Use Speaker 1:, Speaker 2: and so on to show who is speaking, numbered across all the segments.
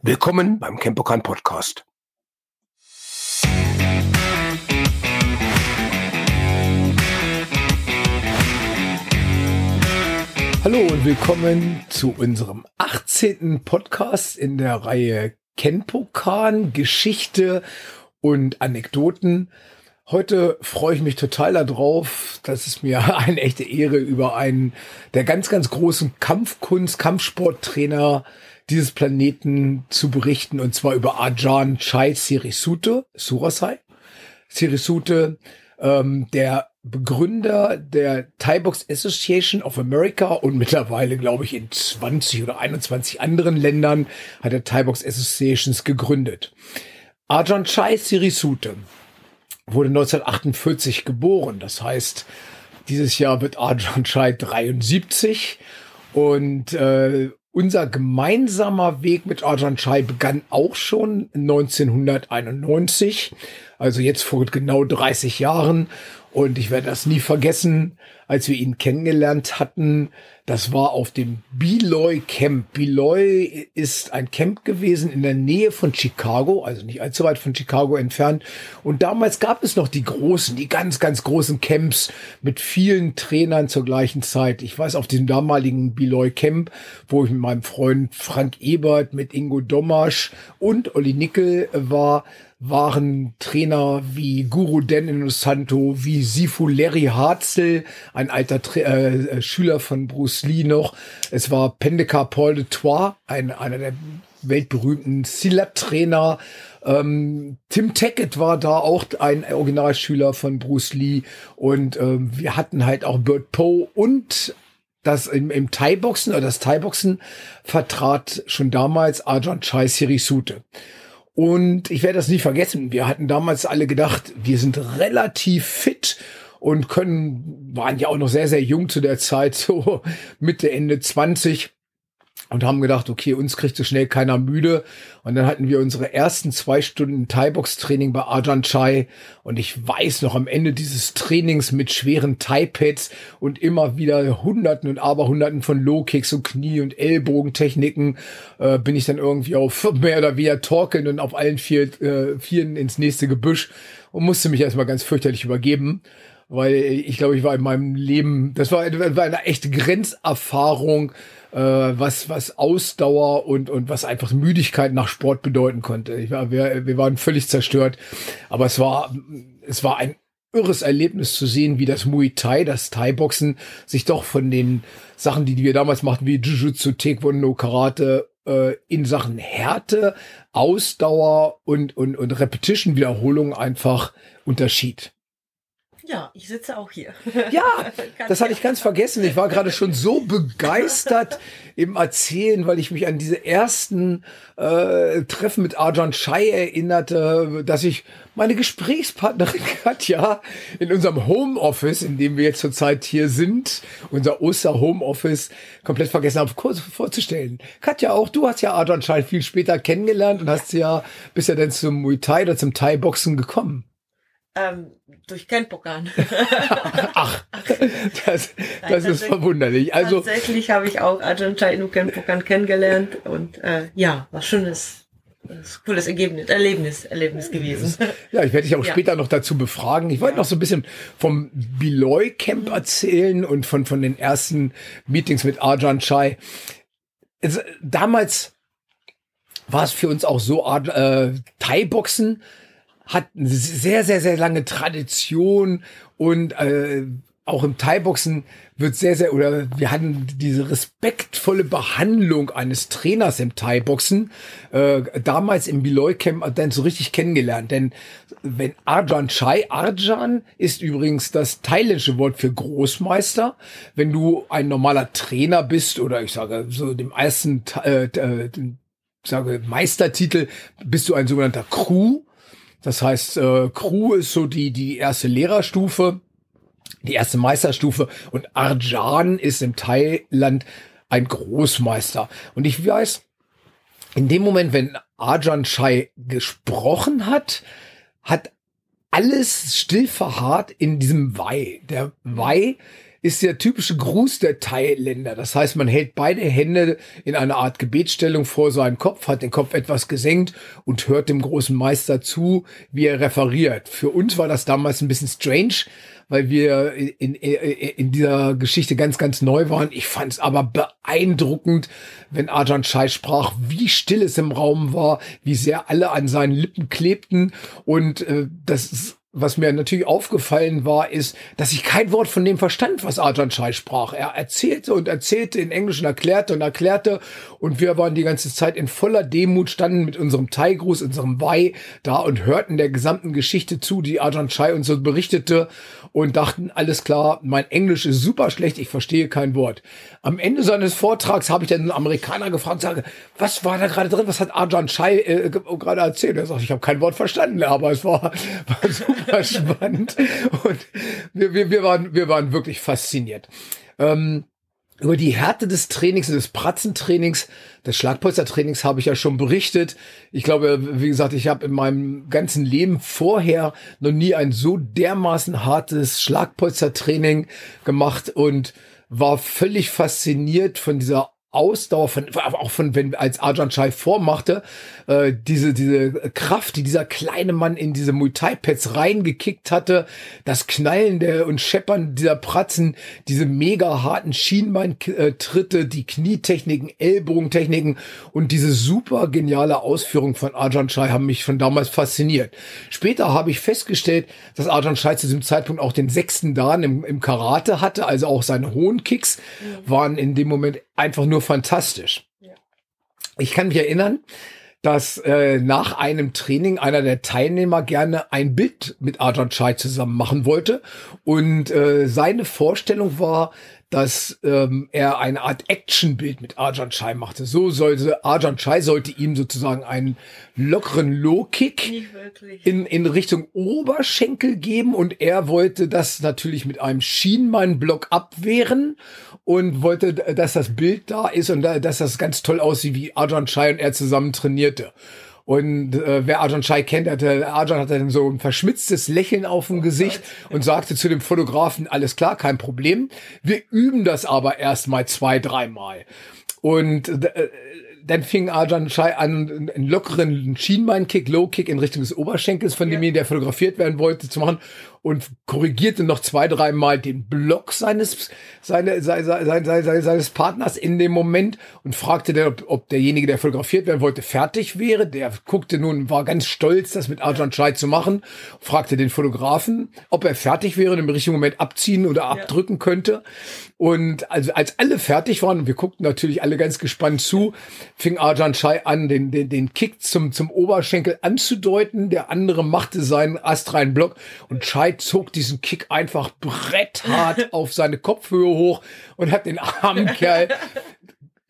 Speaker 1: Willkommen beim Campokan Podcast. Hallo und willkommen zu unserem 18. Podcast in der Reihe Kenpokan, Geschichte und Anekdoten. Heute freue ich mich total darauf. Das ist mir eine echte Ehre, über einen der ganz, ganz großen Kampfkunst, Kampfsporttrainer dieses Planeten zu berichten, und zwar über Ajahn Chai Sirisute, Surasai. Sirisute, ähm, der Begründer der Thai Box Association of America und mittlerweile, glaube ich, in 20 oder 21 anderen Ländern hat er Thai Box Associations gegründet. Ajahn Chai Sirisute wurde 1948 geboren. Das heißt, dieses Jahr wird Ajahn Chai 73 und äh, unser gemeinsamer Weg mit Ajahn Chai begann auch schon 1991, also jetzt vor genau 30 Jahren. Und ich werde das nie vergessen, als wir ihn kennengelernt hatten. Das war auf dem Beloy Camp. Beloy ist ein Camp gewesen in der Nähe von Chicago, also nicht allzu weit von Chicago entfernt. Und damals gab es noch die großen, die ganz, ganz großen Camps mit vielen Trainern zur gleichen Zeit. Ich weiß, auf diesem damaligen Beloy Camp, wo ich mit meinem Freund Frank Ebert, mit Ingo Domasch und Olli Nickel war, waren Trainer wie Guru Den Santo, wie Sifu Larry Harzel, ein alter Tra äh, äh, Schüler von Bruce Lee noch. Es war Pendekar Paul de Troyes, ein, einer der weltberühmten Silat-Trainer. Ähm, Tim Tackett war da auch ein Originalschüler von Bruce Lee. Und ähm, wir hatten halt auch Bert Poe und das im, im Thai-Boxen oder das Thai-Boxen vertrat schon damals Ajahn Chai Sirisute. Und ich werde das nie vergessen. Wir hatten damals alle gedacht, wir sind relativ fit und können, waren ja auch noch sehr, sehr jung zu der Zeit, so Mitte, Ende 20 und haben gedacht, okay, uns kriegt so schnell keiner müde. Und dann hatten wir unsere ersten zwei Stunden Thai-Box-Training bei Ajahn Chai. Und ich weiß noch, am Ende dieses Trainings mit schweren Thai-Pads und immer wieder Hunderten und Aberhunderten von Low-Kicks und Knie- und Ellbogentechniken äh, bin ich dann irgendwie auf mehr oder weniger torkeln und auf allen vier, äh, Vieren ins nächste Gebüsch und musste mich erstmal ganz fürchterlich übergeben weil ich glaube, ich war in meinem Leben, das war, war eine echte Grenzerfahrung, äh, was, was Ausdauer und, und was einfach Müdigkeit nach Sport bedeuten konnte. Ich war, wir, wir waren völlig zerstört. Aber es war, es war ein irres Erlebnis zu sehen, wie das Muay Thai, das Thai-Boxen, sich doch von den Sachen, die wir damals machten, wie Jujutsu, Taekwondo, Karate, äh, in Sachen Härte, Ausdauer und, und, und Repetition-Wiederholung einfach unterschied.
Speaker 2: Ja, ich sitze auch hier.
Speaker 1: Ja, das hatte ich ganz vergessen. Ich war gerade schon so begeistert im Erzählen, weil ich mich an diese ersten äh, Treffen mit Arjan Chai erinnerte, dass ich meine Gesprächspartnerin Katja in unserem Homeoffice, in dem wir jetzt zurzeit hier sind, unser Oster Homeoffice, komplett vergessen habe, kurz vorzustellen. Katja, auch du hast ja Arjan Chai viel später kennengelernt und hast ja, bist ja dann zum Muay Thai oder zum Thai-Boxen gekommen.
Speaker 2: Ähm, durch Kenpokan.
Speaker 1: Ach, das, das ist verwunderlich. Also
Speaker 2: tatsächlich habe ich auch Ajahn Chai Inu Kenpokan kennengelernt und äh, ja, was schönes cooles Ergebnis, Erlebnis, Erlebnis gewesen.
Speaker 1: Ja, ich werde dich auch ja. später noch dazu befragen. Ich wollte ja. noch so ein bisschen vom Beloy Camp erzählen und von, von den ersten Meetings mit Ajahn Chai. Es, damals war es für uns auch so, äh, Thai-Boxen hat eine sehr, sehr, sehr lange Tradition und äh, auch im Thai-Boxen wird sehr, sehr, oder wir hatten diese respektvolle Behandlung eines Trainers im Thai-Boxen äh, damals im Beloy Camp dann so richtig kennengelernt. Denn wenn Arjan Chai, Arjan ist übrigens das thailändische Wort für Großmeister. Wenn du ein normaler Trainer bist oder ich sage so dem ersten, äh, äh, sage Meistertitel, bist du ein sogenannter Crew. Das heißt, äh, Crew ist so die, die erste Lehrerstufe, die erste Meisterstufe und Arjan ist im Thailand ein Großmeister. Und ich weiß, in dem Moment, wenn Arjan Chai gesprochen hat, hat alles still verharrt in diesem Wei. Der Wei ist der typische Gruß der Thailänder. Das heißt, man hält beide Hände in einer Art Gebetsstellung vor seinen Kopf, hat den Kopf etwas gesenkt und hört dem großen Meister zu, wie er referiert. Für uns war das damals ein bisschen strange, weil wir in, in, dieser Geschichte ganz, ganz neu waren. Ich fand es aber beeindruckend, wenn Ajahn Chai sprach, wie still es im Raum war, wie sehr alle an seinen Lippen klebten und äh, das ist was mir natürlich aufgefallen war, ist, dass ich kein Wort von dem verstand, was Ajahn Chai sprach. Er erzählte und erzählte in Englisch und erklärte und erklärte und wir waren die ganze Zeit in voller Demut, standen mit unserem Thai-Gruß, unserem Wei da und hörten der gesamten Geschichte zu, die Ajahn Chai uns so berichtete und dachten, alles klar, mein Englisch ist super schlecht, ich verstehe kein Wort. Am Ende seines Vortrags habe ich dann einen Amerikaner gefragt, sage, was war da gerade drin, was hat Ajahn Chai äh, gerade erzählt? Er sagt, ich habe kein Wort verstanden, aber es war, war super spannend und wir, wir, wir, waren, wir waren wirklich fasziniert. Ähm, über die Härte des Trainings, des Pratzentrainings, des Schlagpolstertrainings habe ich ja schon berichtet. Ich glaube, wie gesagt, ich habe in meinem ganzen Leben vorher noch nie ein so dermaßen hartes Schlagpolstertraining gemacht und war völlig fasziniert von dieser Ausdauer von, auch von, wenn, als Arjan Chai vormachte, äh, diese, diese Kraft, die dieser kleine Mann in diese Muay Thai Pads reingekickt hatte, das Knallen der und Scheppern dieser Pratzen, diese mega harten Schienbein-Tritte, die Knietechniken, Ellbogentechniken und diese super geniale Ausführung von Arjan Chai haben mich von damals fasziniert. Später habe ich festgestellt, dass Arjan Chai zu diesem Zeitpunkt auch den sechsten Dan im, im Karate hatte, also auch seine hohen Kicks mhm. waren in dem Moment einfach nur fantastisch. Ja. Ich kann mich erinnern, dass äh, nach einem Training einer der Teilnehmer gerne ein Bild mit Ajahn Chai zusammen machen wollte. Und äh, seine Vorstellung war, dass ähm, er eine Art Actionbild mit Ajahn Chai machte. So sollte Ajahn Chai sollte ihm sozusagen einen lockeren Low-Kick in, in Richtung Oberschenkel geben und er wollte das natürlich mit einem Schienbein-Block abwehren und wollte, dass das Bild da ist und dass das ganz toll aussieht, wie Ajahn Chai und er zusammen trainierte. Und äh, wer Arjan Chai kennt, hatte, Arjan hatte dann so ein verschmitztes Lächeln auf dem Gesicht und sagte zu dem Fotografen, alles klar, kein Problem. Wir üben das aber erst mal zwei, dreimal. Und äh, dann fing Arjan Chai an, einen lockeren Schienbeinkick, Low-Kick in Richtung des Oberschenkels von ja. dem, der fotografiert werden wollte, zu machen und korrigierte noch zwei, dreimal den Block seines, seine, seine, seine, seine, seines Partners in dem Moment und fragte dann, ob, ob derjenige, der fotografiert werden wollte, fertig wäre. Der guckte nun, war ganz stolz, das mit Arjan Chai zu machen, fragte den Fotografen, ob er fertig wäre und im richtigen Moment abziehen oder abdrücken ja. könnte. Und also als alle fertig waren, und wir guckten natürlich alle ganz gespannt zu, fing Arjan Chai an, den, den, den Kick zum, zum Oberschenkel anzudeuten. Der andere machte seinen astreinen Block und Chai Knight zog diesen Kick einfach bretthart auf seine Kopfhöhe hoch und hat den armen Kerl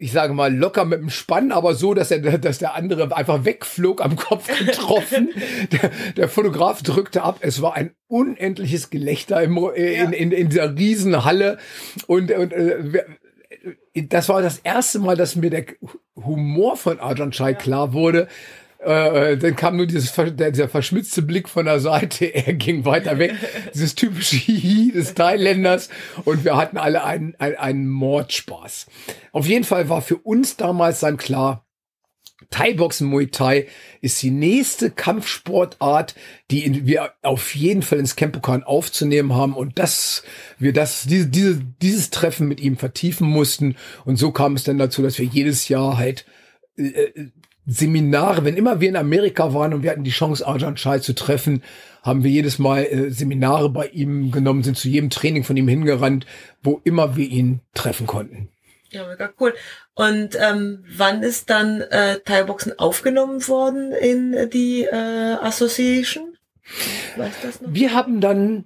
Speaker 1: ich sage mal, locker mit dem Spann, aber so, dass er, dass der andere einfach wegflog am Kopf getroffen. der, der Fotograf drückte ab. Es war ein unendliches Gelächter im, äh, in, in, in dieser Riesenhalle. Und, und äh, das war das erste Mal, dass mir der Humor von Arjan Chai klar wurde. Äh, dann kam nur dieses, dieser verschmitzte Blick von der Seite, er ging weiter weg. Dieses typische Hihi des Thailänders und wir hatten alle einen, einen, einen Mordspaß. Auf jeden Fall war für uns damals dann klar, Thai-Boxen Muay Thai ist die nächste Kampfsportart, die wir auf jeden Fall ins Campokan aufzunehmen haben und dass wir das, diese, diese, dieses Treffen mit ihm vertiefen mussten. Und so kam es dann dazu, dass wir jedes Jahr halt äh, Seminare, wenn immer wir in Amerika waren und wir hatten die Chance, Arjan Chai zu treffen, haben wir jedes Mal äh, Seminare bei ihm genommen, sind zu jedem Training von ihm hingerannt, wo immer wir ihn treffen konnten.
Speaker 2: Ja, mega cool. Und ähm, wann ist dann äh, Thai-Boxen aufgenommen worden in die äh, Association?
Speaker 1: Weißt das noch? Wir haben dann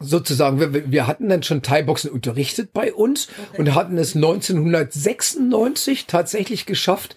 Speaker 1: sozusagen, wir, wir hatten dann schon Thai-Boxen unterrichtet bei uns okay. und hatten es 1996 tatsächlich geschafft,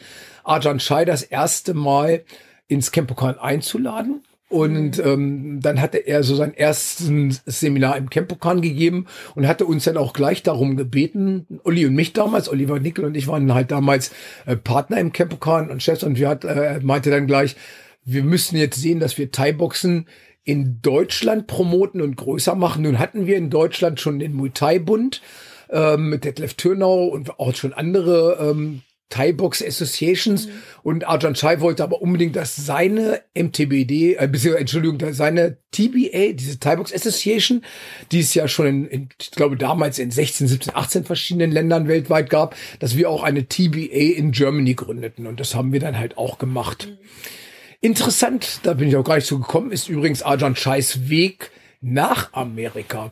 Speaker 1: Arjan Chai das erste Mal ins Campokan einzuladen. Und mhm. ähm, dann hatte er so sein erstes Seminar im Campokan gegeben und hatte uns dann auch gleich darum gebeten, Olli und mich damals, Oliver Nickel und ich waren halt damals äh, Partner im Campokan und Chefs und wir hat, äh, meinte dann gleich, wir müssen jetzt sehen, dass wir Thai-Boxen in Deutschland promoten und größer machen. Nun hatten wir in Deutschland schon den Muay Thai Bund ähm, mit Detlef Türnau und auch schon andere ähm, Thai Box Associations mhm. und Arjan Chai wollte aber unbedingt, dass seine MTBD, äh, Entschuldigung, seine TBA, diese Thai Box Association, die es ja schon in, in, ich glaube damals in 16, 17, 18 verschiedenen Ländern weltweit gab, dass wir auch eine TBA in Germany gründeten und das haben wir dann halt auch gemacht. Mhm. Interessant, da bin ich auch gar nicht so gekommen, ist übrigens Arjan Chais Weg nach Amerika.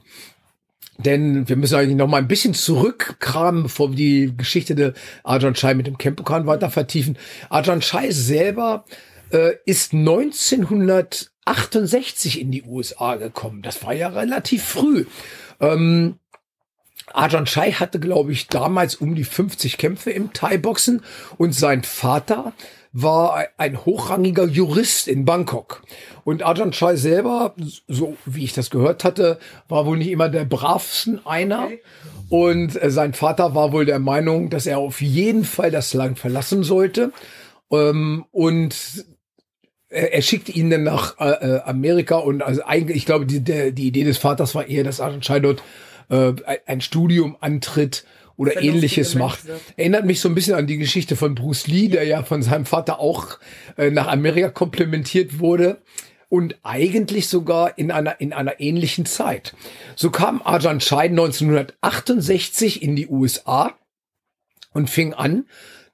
Speaker 1: Denn wir müssen eigentlich noch mal ein bisschen zurückkramen, bevor wir die Geschichte der Arjan Chai mit dem Kempokan weiter vertiefen. Arjan Chai selber äh, ist 1968 in die USA gekommen. Das war ja relativ früh. Ähm, Arjan Chai hatte, glaube ich, damals um die 50 Kämpfe im Thai-Boxen und sein Vater war ein hochrangiger Jurist in Bangkok. Und Ajahn Chai selber, so wie ich das gehört hatte, war wohl nicht immer der bravsten einer. Und äh, sein Vater war wohl der Meinung, dass er auf jeden Fall das Land verlassen sollte. Ähm, und er, er schickte ihn dann nach äh, äh Amerika und also eigentlich, ich glaube, die, die Idee des Vaters war eher, dass Ajahn Chai dort äh, ein Studium antritt oder ähnliches macht. Erinnert mich so ein bisschen an die Geschichte von Bruce Lee, der ja von seinem Vater auch äh, nach Amerika komplementiert wurde und eigentlich sogar in einer, in einer ähnlichen Zeit. So kam Ajahn Chai 1968 in die USA und fing an,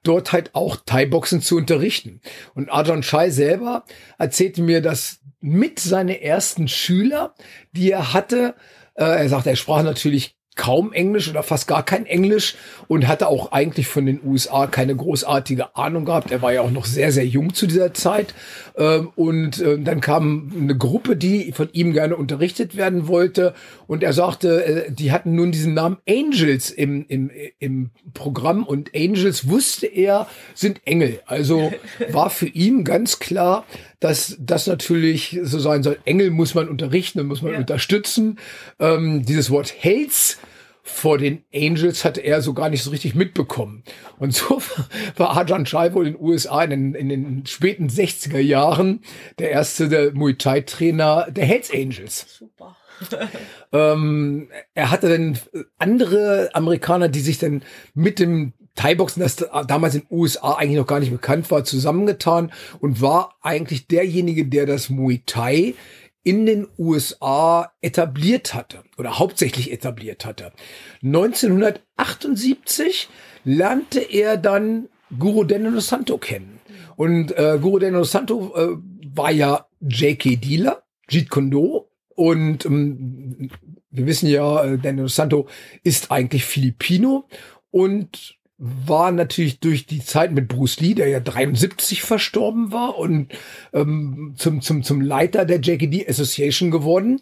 Speaker 1: dort halt auch Thai-Boxen zu unterrichten. Und Ajahn Chai selber erzählte mir, dass mit seine ersten Schüler, die er hatte, äh, er sagt, er sprach natürlich kaum Englisch oder fast gar kein Englisch und hatte auch eigentlich von den USA keine großartige Ahnung gehabt. Er war ja auch noch sehr, sehr jung zu dieser Zeit. Ähm, und äh, dann kam eine Gruppe, die von ihm gerne unterrichtet werden wollte. Und er sagte, äh, die hatten nun diesen Namen Angels im, im, im Programm. Und Angels wusste er, sind Engel. Also war für ihn ganz klar, dass das natürlich so sein soll. Engel muss man unterrichten und muss man ja. unterstützen. Ähm, dieses Wort Hells vor den Angels hatte er so gar nicht so richtig mitbekommen. Und so war Ajahn Chai wohl in den USA in den, in den späten 60er Jahren der erste der Muay Thai Trainer der Hells Angels. Super. ähm, er hatte dann andere Amerikaner, die sich dann mit dem Thai-Boxen, das damals in den USA eigentlich noch gar nicht bekannt war, zusammengetan und war eigentlich derjenige, der das Muay Thai in den USA etabliert hatte oder hauptsächlich etabliert hatte. 1978 lernte er dann Guru Deno Santo kennen. Und äh, Guru Deno Santo äh, war ja J.K. Dealer, Jeet Kondo und ähm, wir wissen ja, äh, Deno Santo ist eigentlich Filipino und war natürlich durch die Zeit mit Bruce Lee, der ja 73 verstorben war und ähm, zum, zum, zum Leiter der JKD Association geworden.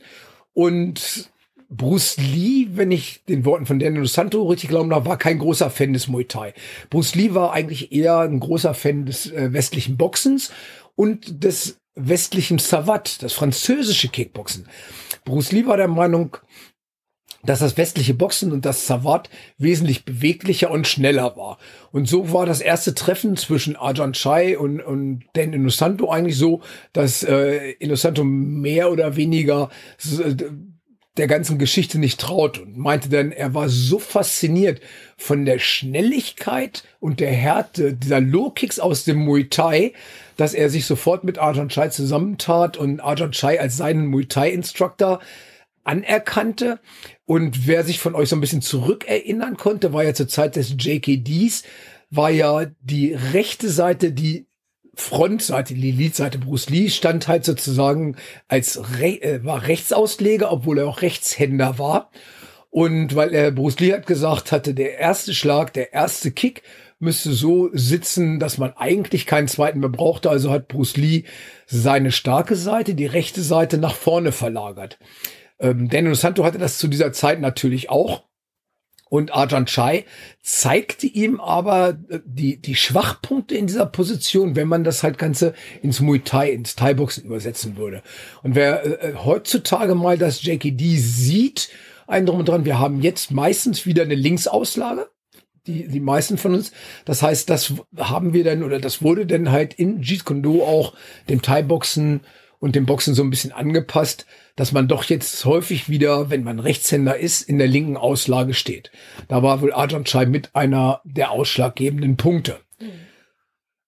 Speaker 1: Und Bruce Lee, wenn ich den Worten von Daniel Santo richtig glauben darf, war kein großer Fan des Muay Thai. Bruce Lee war eigentlich eher ein großer Fan des äh, westlichen Boxens und des westlichen Savat, das französische Kickboxen. Bruce Lee war der Meinung, dass das westliche Boxen und das Savat wesentlich beweglicher und schneller war. Und so war das erste Treffen zwischen Ajahn Chai und, und Dan Innocento eigentlich so, dass äh, Innocento mehr oder weniger äh, der ganzen Geschichte nicht traut und meinte dann, er war so fasziniert von der Schnelligkeit und der Härte dieser Low-Kicks aus dem Muay Thai, dass er sich sofort mit Ajahn Chai zusammentat und Ajahn Chai als seinen Muay Thai-Instructor anerkannte. Und wer sich von euch so ein bisschen zurückerinnern konnte, war ja zur Zeit des JKDs, war ja die rechte Seite, die Frontseite, die Leadseite Bruce Lee stand halt sozusagen als Re äh, war Rechtsausleger, obwohl er auch Rechtshänder war. Und weil er Bruce Lee hat gesagt hatte, der erste Schlag, der erste Kick müsste so sitzen, dass man eigentlich keinen zweiten mehr brauchte. Also hat Bruce Lee seine starke Seite, die rechte Seite nach vorne verlagert. Ähm, Daniel Santo hatte das zu dieser Zeit natürlich auch. Und Arjan Chai zeigte ihm aber äh, die, die Schwachpunkte in dieser Position, wenn man das halt Ganze ins Muay Thai, ins Thai-Boxen übersetzen würde. Und wer äh, äh heutzutage mal das JKD sieht, ein drum und dran, wir haben jetzt meistens wieder eine Linksauslage. Die, die meisten von uns. Das heißt, das haben wir dann oder das wurde dann halt in Jeet Kune Do auch dem Thai-Boxen und dem Boxen so ein bisschen angepasst, dass man doch jetzt häufig wieder, wenn man Rechtshänder ist, in der linken Auslage steht. Da war wohl Arjan Chai mit einer der ausschlaggebenden Punkte. Mhm.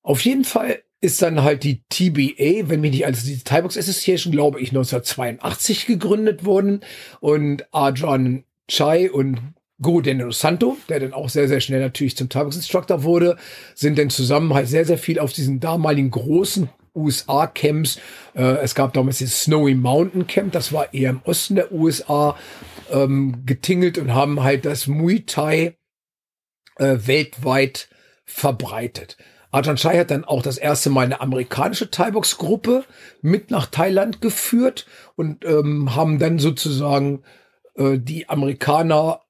Speaker 1: Auf jeden Fall ist dann halt die TBA, wenn mich nicht also die Thai Box Association, glaube ich, 1982 gegründet worden und Arjan Chai und Go Daniel Santo, der dann auch sehr, sehr schnell natürlich zum Thai Box Instructor wurde, sind dann zusammen halt sehr, sehr viel auf diesen damaligen großen USA-Camps. Äh, es gab damals das Snowy Mountain Camp, das war eher im Osten der USA, ähm, getingelt und haben halt das Muay Thai äh, weltweit verbreitet. Ajahn Chai hat dann auch das erste Mal eine amerikanische Thai-Box-Gruppe mit nach Thailand geführt und ähm, haben dann sozusagen äh, die Amerikaner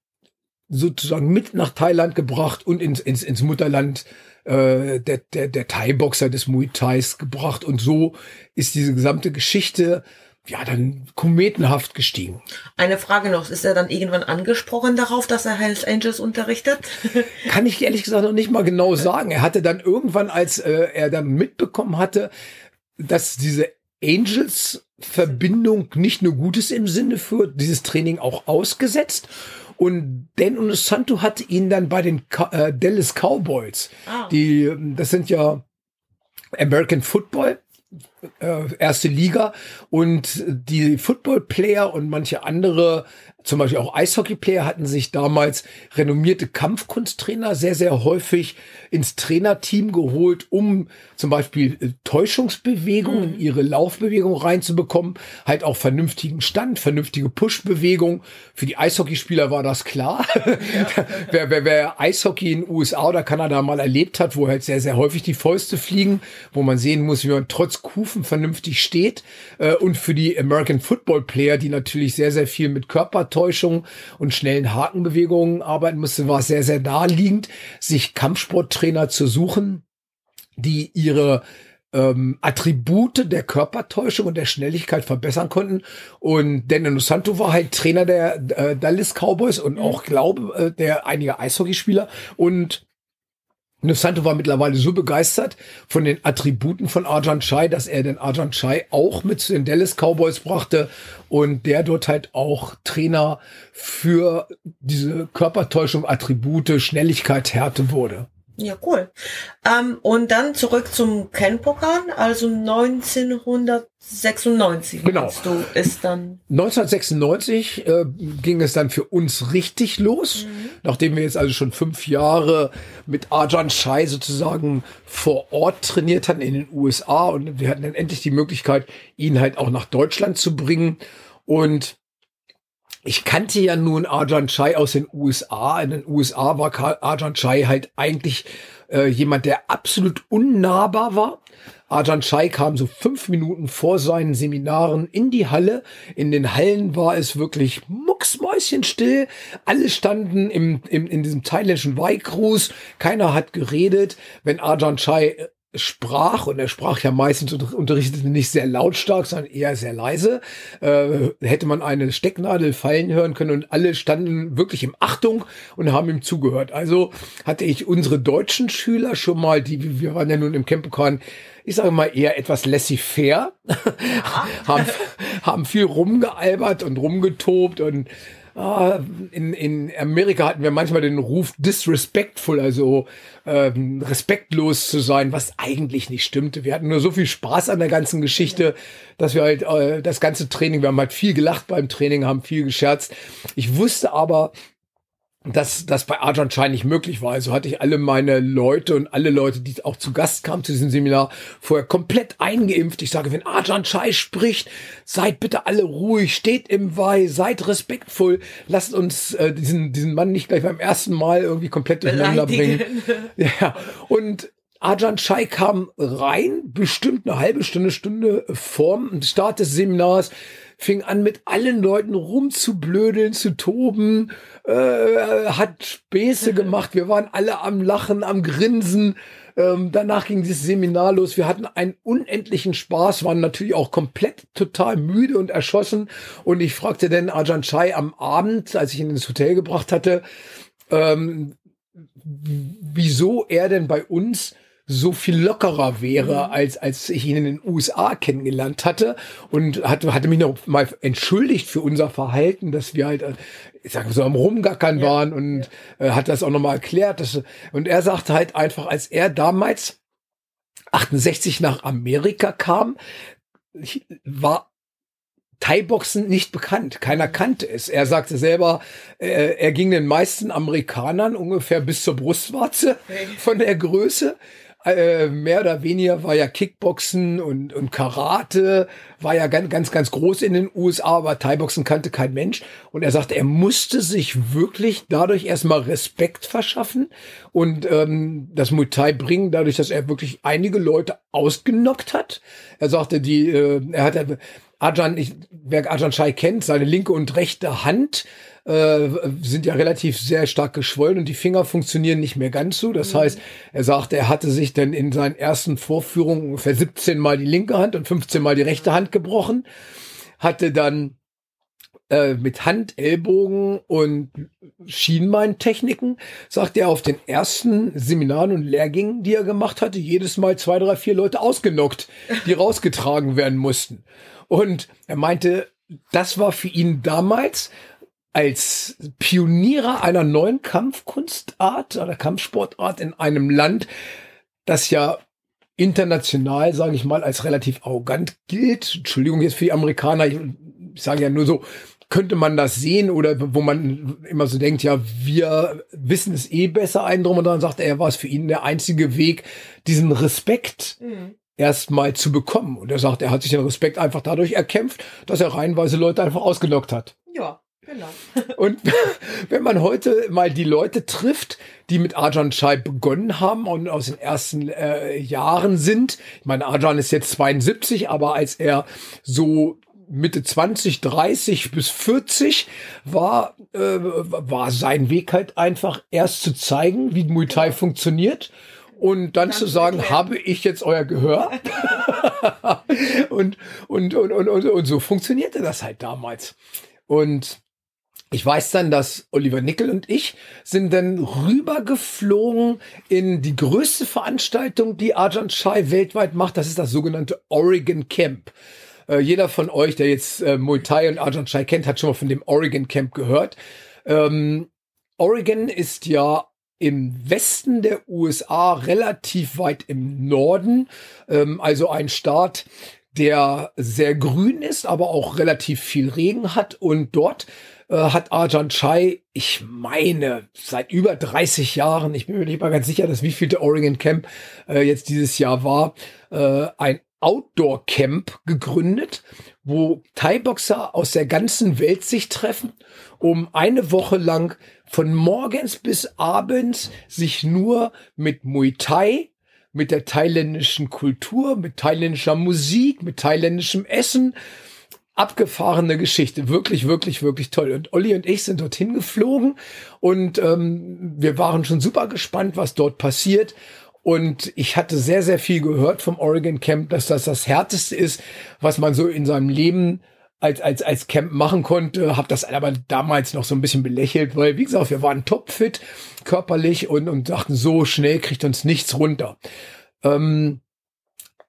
Speaker 1: sozusagen mit nach Thailand gebracht und ins, ins, ins Mutterland äh, der, der, der Thai-Boxer des Muay Thais gebracht. Und so ist diese gesamte Geschichte ja, dann kometenhaft gestiegen.
Speaker 2: Eine Frage noch, ist er dann irgendwann angesprochen darauf, dass er Hells Angels unterrichtet?
Speaker 1: Kann ich ehrlich gesagt noch nicht mal genau sagen. Er hatte dann irgendwann, als äh, er dann mitbekommen hatte, dass diese Angels Verbindung nicht nur Gutes im Sinne für dieses Training auch ausgesetzt. Und Dan und Santo hat ihn dann bei den äh, Dallas Cowboys, ah. die, das sind ja American Football, äh, erste Liga und die Football-Player und manche andere zum Beispiel auch Eishockey-Player hatten sich damals renommierte Kampfkunsttrainer sehr, sehr häufig ins Trainerteam geholt, um zum Beispiel äh, Täuschungsbewegungen in mhm. ihre Laufbewegung reinzubekommen, halt auch vernünftigen Stand, vernünftige Push-Bewegung. Für die Eishockeyspieler war das klar. Ja. wer, wer, wer Eishockey in USA oder Kanada mal erlebt hat, wo halt sehr, sehr häufig die Fäuste fliegen, wo man sehen muss, wie man trotz Kufen vernünftig steht. Äh, und für die American Football Player, die natürlich sehr, sehr viel mit Körper Täuschung und schnellen Hakenbewegungen arbeiten musste, war es sehr, sehr naheliegend, sich Kampfsporttrainer zu suchen, die ihre ähm, Attribute der Körpertäuschung und der Schnelligkeit verbessern konnten. Und Daniel Santo war halt Trainer der äh, Dallas Cowboys und auch, glaube äh, der einige Eishockeyspieler. Und Santo war mittlerweile so begeistert von den Attributen von Arjan Chai, dass er den Arjan Chai auch mit zu den Dallas Cowboys brachte und der dort halt auch Trainer für diese Körpertäuschung, Attribute, Schnelligkeit, Härte wurde.
Speaker 2: Ja, cool. Ähm, und dann zurück zum Ken-Pokal, also 1996.
Speaker 1: Genau.
Speaker 2: Du ist dann
Speaker 1: 1996 äh, ging es dann für uns richtig los, mhm. nachdem wir jetzt also schon fünf Jahre mit Arjan Shai sozusagen vor Ort trainiert hatten in den USA und wir hatten dann endlich die Möglichkeit, ihn halt auch nach Deutschland zu bringen und ich kannte ja nun Arjan Chai aus den USA. In den USA war Arjan Chai halt eigentlich äh, jemand, der absolut unnahbar war. Arjan Chai kam so fünf Minuten vor seinen Seminaren in die Halle. In den Hallen war es wirklich mucksmäuschenstill. Alle standen im, im, in diesem thailändischen Weihgruß. Keiner hat geredet. Wenn Arjan Chai äh, sprach, und er sprach ja meistens und unterrichtete nicht sehr lautstark, sondern eher sehr leise, äh, hätte man eine Stecknadel fallen hören können und alle standen wirklich im Achtung und haben ihm zugehört. Also hatte ich unsere deutschen Schüler schon mal, die wir waren ja nun im Campokan, ich sage mal eher etwas laissez-faire, haben, haben viel rumgealbert und rumgetobt und ah, in, in Amerika hatten wir manchmal den Ruf disrespectful, also ähm, respektlos zu sein, was eigentlich nicht stimmte. Wir hatten nur so viel Spaß an der ganzen Geschichte, dass wir halt äh, das ganze Training, wir haben halt viel gelacht beim Training, haben viel gescherzt. Ich wusste aber, dass das bei Arjan Schein nicht möglich war. Also hatte ich alle meine Leute und alle Leute, die auch zu Gast kamen zu diesem Seminar, vorher komplett eingeimpft. Ich sage, wenn Arjan Chai spricht, seid bitte alle ruhig, steht im Weih, seid respektvoll, lasst uns äh, diesen, diesen Mann nicht gleich beim ersten Mal irgendwie komplett durcheinander bringen. Ja. Und Arjan Chai kam rein, bestimmt eine halbe Stunde, Stunde vorm Start des Seminars, fing an mit allen Leuten rumzublödeln, zu toben, äh, hat Späße gemacht. Wir waren alle am Lachen, am Grinsen. Ähm, danach ging dieses Seminar los. Wir hatten einen unendlichen Spaß, waren natürlich auch komplett total müde und erschossen. Und ich fragte dann Ajahn Chai am Abend, als ich ihn ins Hotel gebracht hatte, ähm, wieso er denn bei uns so viel lockerer wäre, mhm. als, als ich ihn in den USA kennengelernt hatte und hatte, hatte mich noch mal entschuldigt für unser Verhalten, dass wir halt, äh, ich sag so am Rumgackern ja. waren und ja. äh, hat das auch nochmal erklärt. Dass, und er sagte halt einfach, als er damals 68 nach Amerika kam, war Thai-Boxen nicht bekannt. Keiner kannte es. Er sagte selber, äh, er ging den meisten Amerikanern ungefähr bis zur Brustwarze von der Größe. Äh, mehr oder weniger war ja Kickboxen und, und Karate, war ja ganz, ganz, ganz groß in den USA, aber Thai-Boxen kannte kein Mensch. Und er sagte, er musste sich wirklich dadurch erstmal Respekt verschaffen und ähm, das Muay Thai bringen, dadurch, dass er wirklich einige Leute ausgenockt hat. Er sagte, die, äh, er hat Ajahn, ich, wer Ajahn Chai kennt, seine linke und rechte Hand äh, sind ja relativ sehr stark geschwollen und die Finger funktionieren nicht mehr ganz so. Das mhm. heißt, er sagt, er hatte sich dann in seinen ersten Vorführungen ungefähr 17 Mal die linke Hand und 15 Mal die rechte Hand gebrochen, hatte dann äh, mit Hand, Ellbogen und Schienbeintechniken, sagt er auf den ersten Seminaren und Lehrgängen, die er gemacht hatte, jedes Mal zwei, drei, vier Leute ausgenockt, die rausgetragen werden mussten. Und er meinte, das war für ihn damals als Pionierer einer neuen Kampfkunstart oder Kampfsportart in einem Land, das ja international, sage ich mal, als relativ arrogant gilt. Entschuldigung jetzt für die Amerikaner, ich sage ja nur so, könnte man das sehen oder wo man immer so denkt, ja, wir wissen es eh besser, ein drum und dran, sagt er, war es für ihn der einzige Weg, diesen Respekt mhm erstmal zu bekommen. Und er sagt, er hat sich den Respekt einfach dadurch erkämpft, dass er reihenweise Leute einfach ausgelockt hat.
Speaker 2: Ja. Genau.
Speaker 1: Und wenn man heute mal die Leute trifft, die mit Arjan Chai begonnen haben und aus den ersten äh, Jahren sind, ich meine, Arjan ist jetzt 72, aber als er so Mitte 20, 30 bis 40 war, äh, war sein Weg halt einfach erst zu zeigen, wie Muay Thai funktioniert und dann Ganz zu sagen, erklären. habe ich jetzt euer Gehör? und, und, und, und, und, und so funktionierte das halt damals. Und ich weiß dann, dass Oliver Nickel und ich sind dann rübergeflogen in die größte Veranstaltung, die Arjan Chai weltweit macht. Das ist das sogenannte Oregon Camp. Äh, jeder von euch, der jetzt äh, Muay Thai und Arjan Chai kennt, hat schon mal von dem Oregon Camp gehört. Ähm, Oregon ist ja im Westen der USA, relativ weit im Norden. Ähm, also ein Staat, der sehr grün ist, aber auch relativ viel Regen hat. Und dort äh, hat Arjan Chai, ich meine, seit über 30 Jahren, ich bin mir nicht mal ganz sicher, dass wie viel der Oregon Camp äh, jetzt dieses Jahr war, äh, ein Outdoor Camp gegründet, wo Thai-Boxer aus der ganzen Welt sich treffen, um eine Woche lang von morgens bis abends sich nur mit Muay Thai, mit der thailändischen Kultur, mit thailändischer Musik, mit thailändischem Essen, abgefahrene Geschichte. Wirklich, wirklich, wirklich toll. Und Olli und ich sind dorthin geflogen und ähm, wir waren schon super gespannt, was dort passiert. Und ich hatte sehr, sehr viel gehört vom Oregon Camp, dass das das härteste ist, was man so in seinem Leben als, als, als Camp machen konnte. Hab das aber damals noch so ein bisschen belächelt, weil, wie gesagt, wir waren topfit körperlich und, und dachten, so schnell kriegt uns nichts runter. Ähm,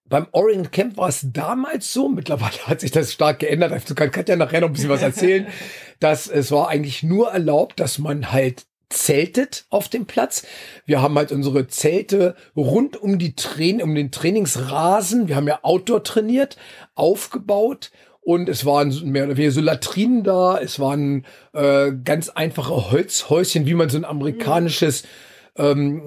Speaker 1: beim Oregon Camp war es damals so, mittlerweile hat sich das stark geändert, dazu kann Katja nachher noch ein bisschen was erzählen, dass es war eigentlich nur erlaubt, dass man halt zeltet auf dem Platz. Wir haben halt unsere Zelte rund um die Train um den Trainingsrasen. Wir haben ja Outdoor trainiert, aufgebaut und es waren mehr oder weniger so Latrinen da. Es waren äh, ganz einfache Holzhäuschen, wie man so ein amerikanisches ähm,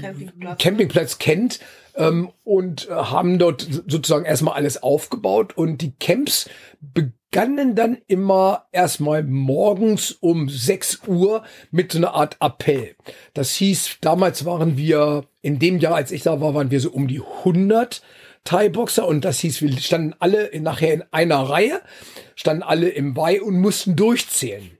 Speaker 1: Campingplatz. Campingplatz kennt. Ähm, und haben dort sozusagen erstmal alles aufgebaut und die Camps begannen dann immer erstmal morgens um 6 Uhr mit so einer Art Appell. Das hieß, damals waren wir, in dem Jahr, als ich da war, waren wir so um die 100 Thai-Boxer und das hieß, wir standen alle nachher in einer Reihe, standen alle im Weih und mussten durchzählen.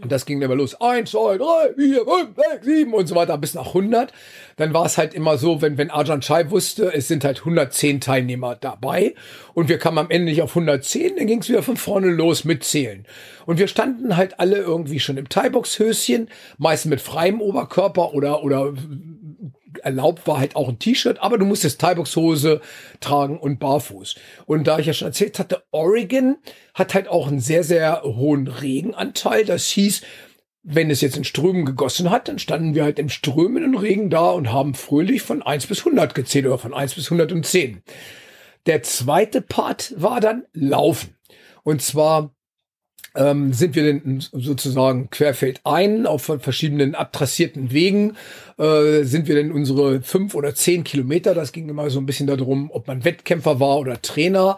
Speaker 1: Und das ging immer los. Eins, zwei, drei, vier, fünf, sechs, sieben und so weiter bis nach 100. Dann war es halt immer so, wenn, wenn Arjan Chai wusste, es sind halt 110 Teilnehmer dabei und wir kamen am Ende nicht auf 110, dann ging es wieder von vorne los mit Zählen. Und wir standen halt alle irgendwie schon im Thai-Box-Höschen, meistens mit freiem Oberkörper oder, oder erlaubt war halt auch ein T-Shirt, aber du musstest Thai-Box-Hose tragen und barfuß. Und da ich ja schon erzählt hatte, Oregon hat halt auch einen sehr, sehr hohen Regenanteil. Das hieß, wenn es jetzt in Strömen gegossen hat, dann standen wir halt im strömenden Regen da und haben fröhlich von 1 bis 100 gezählt oder von 1 bis 110. Der zweite Part war dann Laufen. Und zwar ähm, sind wir denn sozusagen querfeldein auf verschiedenen abtrassierten Wegen, äh, sind wir denn unsere fünf oder zehn Kilometer, das ging immer so ein bisschen darum, ob man Wettkämpfer war oder Trainer,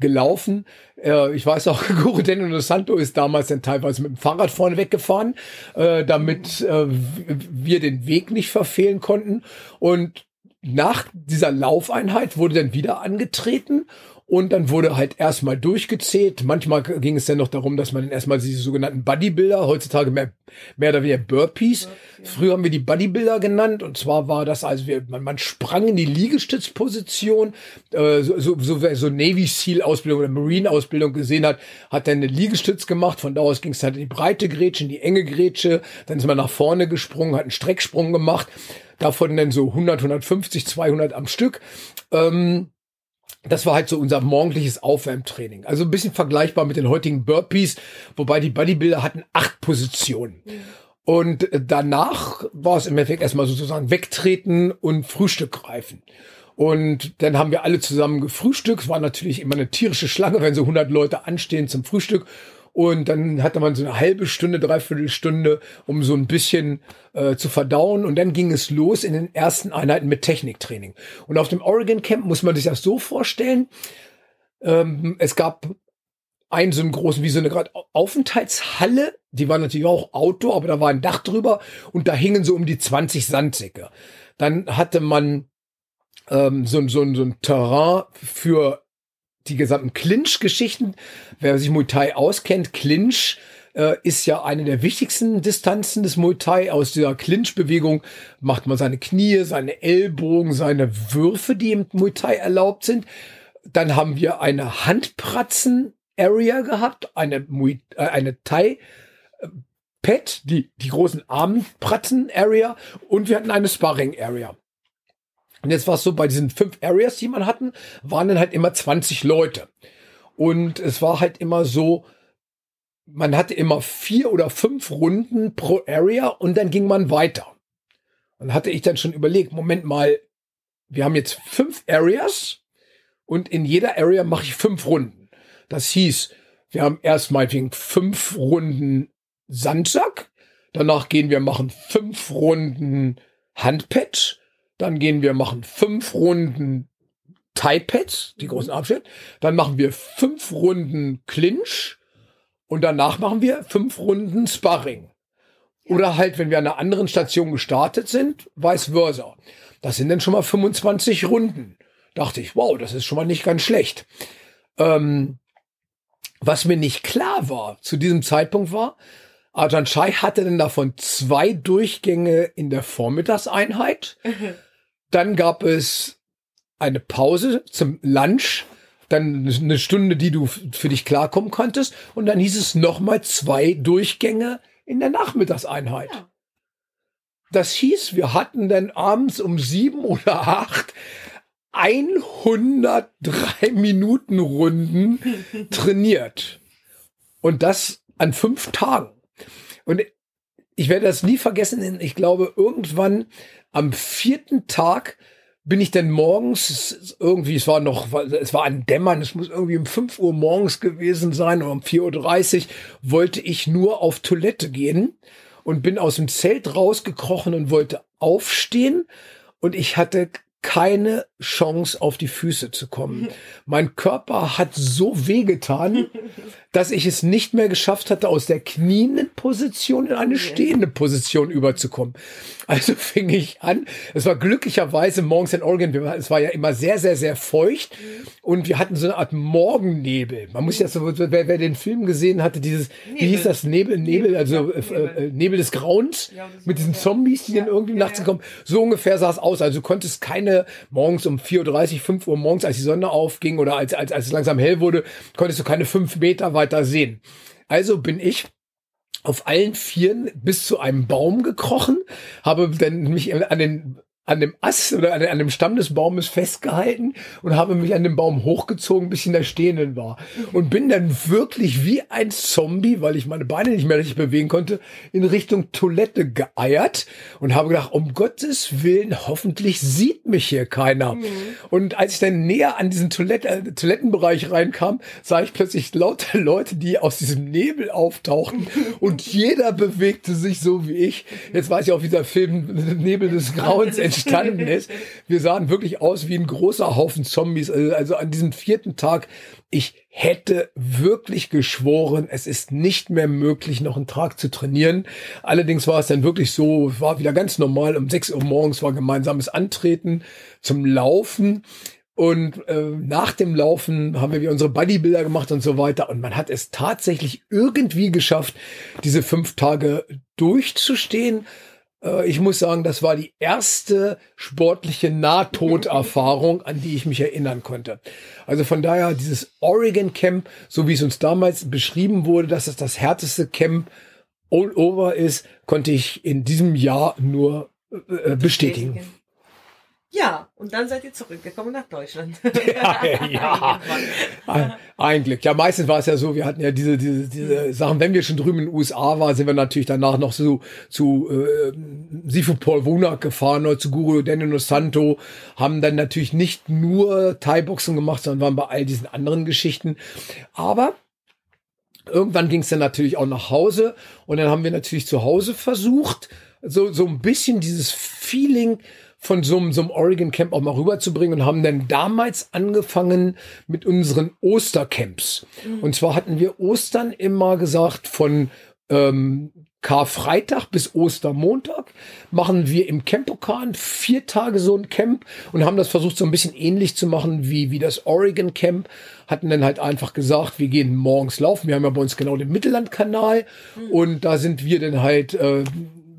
Speaker 1: gelaufen. Äh, ich weiß auch, Guruden und Santo ist damals dann teilweise mit dem Fahrrad vorne weggefahren, äh, damit äh, wir den Weg nicht verfehlen konnten. Und nach dieser Laufeinheit wurde dann wieder angetreten und dann wurde halt erstmal durchgezählt. Manchmal ging es dann noch darum, dass man erstmal diese sogenannten Bodybuilder, heutzutage mehr, mehr oder weniger Burpees. Ja. Früher haben wir die Bodybuilder genannt. Und zwar war das, also wir, man, man sprang in die Liegestützposition, äh, so, so, so, so Navy Seal Ausbildung oder Marine Ausbildung gesehen hat, hat dann eine Liegestütz gemacht. Von da aus ging es halt in die breite Grätsche, in die enge Grätsche. Dann ist man nach vorne gesprungen, hat einen Strecksprung gemacht. Davon dann so 100, 150, 200 am Stück. Ähm, das war halt so unser morgendliches Aufwärmtraining. Also ein bisschen vergleichbar mit den heutigen Burpees, wobei die Bodybuilder hatten acht Positionen. Und danach war es im Endeffekt erstmal sozusagen wegtreten und Frühstück greifen. Und dann haben wir alle zusammen gefrühstückt. Es war natürlich immer eine tierische Schlange, wenn so 100 Leute anstehen zum Frühstück. Und dann hatte man so eine halbe Stunde, dreiviertel Stunde, um so ein bisschen äh, zu verdauen. Und dann ging es los in den ersten Einheiten mit Techniktraining. Und auf dem Oregon Camp muss man sich das so vorstellen. Ähm, es gab einen so einen großen, wie so eine gerade Aufenthaltshalle. Die war natürlich auch Outdoor, aber da war ein Dach drüber und da hingen so um die 20 Sandsäcke. Dann hatte man ähm, so, so, so ein Terrain für die gesamten Clinch-Geschichten. Wer sich Muay Thai auskennt, Clinch äh, ist ja eine der wichtigsten Distanzen des Muay Thai. Aus dieser Clinch-Bewegung macht man seine Knie, seine Ellbogen, seine Würfe, die im Muay Thai erlaubt sind. Dann haben wir eine Handpratzen-Area gehabt, eine, Muay, äh, eine Thai- Pet, die, die großen Armpratzen-Area und wir hatten eine Sparring-Area. Und jetzt war es so, bei diesen fünf Areas, die man hatten, waren dann halt immer 20 Leute. Und es war halt immer so, man hatte immer vier oder fünf Runden pro Area und dann ging man weiter. Und hatte ich dann schon überlegt, Moment mal, wir haben jetzt fünf Areas und in jeder Area mache ich fünf Runden. Das hieß, wir haben erst meinetwegen fünf Runden Sandsack, danach gehen wir machen fünf Runden Handpatch, dann gehen wir machen fünf Runden Tie-Pads, die großen Abschnitte. Dann machen wir fünf Runden Clinch. Und danach machen wir fünf Runden Sparring. Oder halt, wenn wir an einer anderen Station gestartet sind, vice versa. Das sind dann schon mal 25 Runden. Dachte ich, wow, das ist schon mal nicht ganz schlecht. Ähm, was mir nicht klar war zu diesem Zeitpunkt war, Ajahn Chai hatte dann davon zwei Durchgänge in der Vormittagseinheit. Mhm. Dann gab es eine Pause zum Lunch, dann eine Stunde, die du für dich klarkommen konntest. Und dann hieß es nochmal zwei Durchgänge in der Nachmittagseinheit. Ja. Das hieß, wir hatten dann abends um sieben oder acht 103 Minuten Runden trainiert. Und das an fünf Tagen. Und ich werde das nie vergessen. Ich glaube, irgendwann am vierten Tag bin ich denn morgens irgendwie, es war noch, es war ein Dämmern, es muss irgendwie um 5 Uhr morgens gewesen sein oder um 4.30 Uhr, wollte ich nur auf Toilette gehen und bin aus dem Zelt rausgekrochen und wollte aufstehen und ich hatte keine Chance auf die Füße zu kommen. Mein Körper hat so wehgetan, dass ich es nicht mehr geschafft hatte, aus der knienden Position in eine stehende Position überzukommen. Also fing ich an. Es war glücklicherweise morgens in Oregon. Es war ja immer sehr, sehr, sehr feucht und wir hatten so eine Art Morgennebel. Man muss ja so, wer, wer den Film gesehen hatte, dieses, Nebel. wie hieß das Nebel, Nebel, also äh, Nebel, äh, Nebel des Grauens ja, mit diesen Zombies, die ja, dann irgendwie nachts kommen. So ungefähr sah es aus. Also du konntest keine morgens um 4.30 Uhr, 5 Uhr morgens, als die Sonne aufging oder als, als, als es langsam hell wurde, konntest du keine fünf Meter weiter sehen. Also bin ich auf allen Vieren bis zu einem Baum gekrochen, habe dann mich an den an dem Ast oder an, an dem Stamm des Baumes festgehalten und habe mich an dem Baum hochgezogen, bis ich in der Stehenden war. Und bin dann wirklich wie ein Zombie, weil ich meine Beine nicht mehr richtig bewegen konnte, in Richtung Toilette geeiert und habe gedacht, um Gottes Willen, hoffentlich sieht mich hier keiner. Mhm. Und als ich dann näher an diesen Toilette, äh, Toilettenbereich reinkam, sah ich plötzlich lauter Leute, die aus diesem Nebel auftauchten und jeder bewegte sich so wie ich. Jetzt weiß ich auch, wie dieser Film Nebel des Grauens entstanden ist. Wir sahen wirklich aus wie ein großer Haufen Zombies. Also, also an diesem vierten Tag, ich hätte wirklich geschworen, es ist nicht mehr möglich, noch einen Tag zu trainieren. Allerdings war es dann wirklich so, war wieder ganz normal. Um 6 Uhr morgens war gemeinsames Antreten zum Laufen. Und äh, nach dem Laufen haben wir unsere Bodybuilder gemacht und so weiter. Und man hat es tatsächlich irgendwie geschafft, diese fünf Tage durchzustehen. Äh, ich muss sagen, das war die erste sportliche Nahtoderfahrung, an die ich mich erinnern konnte. Also von daher dieses Oregon Camp, so wie es uns damals beschrieben wurde, dass es das härteste Camp all over ist, konnte ich in diesem Jahr nur äh, bestätigen.
Speaker 2: Ja, und dann seid ihr zurückgekommen nach Deutschland.
Speaker 1: ja, ja. Ein, ein, Glück. Ja, meistens war es ja so, wir hatten ja diese, diese, diese Sachen, wenn wir schon drüben in den USA waren, sind wir natürlich danach noch so zu äh, Sifu Paul Wunak gefahren oder zu Guru Denino Santo, haben dann natürlich nicht nur Thai-Boxen gemacht, sondern waren bei all diesen anderen Geschichten. Aber irgendwann ging es dann natürlich auch nach Hause und dann haben wir natürlich zu Hause versucht, so, so ein bisschen dieses Feeling von so einem, so einem Oregon Camp auch mal rüberzubringen und haben dann damals angefangen mit unseren Ostercamps. Mhm. Und zwar hatten wir Ostern immer gesagt von ähm, Karfreitag bis Ostermontag machen wir im Campokan vier Tage so ein Camp und haben das versucht so ein bisschen ähnlich zu machen wie, wie das Oregon Camp. Hatten dann halt einfach gesagt, wir gehen morgens laufen. Wir haben ja bei uns genau den Mittellandkanal mhm. und da sind wir dann halt äh,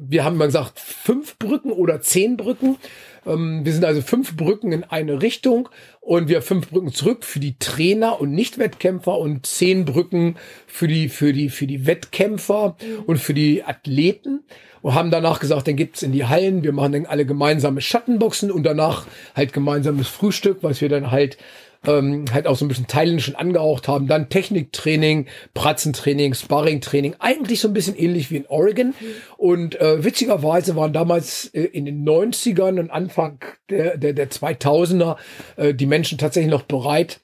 Speaker 1: wir haben mal gesagt, fünf Brücken oder zehn Brücken. Ähm, wir sind also fünf Brücken in eine Richtung und wir haben fünf Brücken zurück für die Trainer und Nicht-Wettkämpfer und zehn Brücken für die, für die, für die Wettkämpfer mhm. und für die Athleten und haben danach gesagt, dann gibt's in die Hallen, wir machen dann alle gemeinsame Schattenboxen und danach halt gemeinsames Frühstück, was wir dann halt ähm, halt auch so ein bisschen thailändischen angehaucht haben. Dann Techniktraining, Pratzentraining, Sparringtraining, eigentlich so ein bisschen ähnlich wie in Oregon. Und äh, witzigerweise waren damals äh, in den 90ern und Anfang der, der, der 2000er äh, die Menschen tatsächlich noch bereit,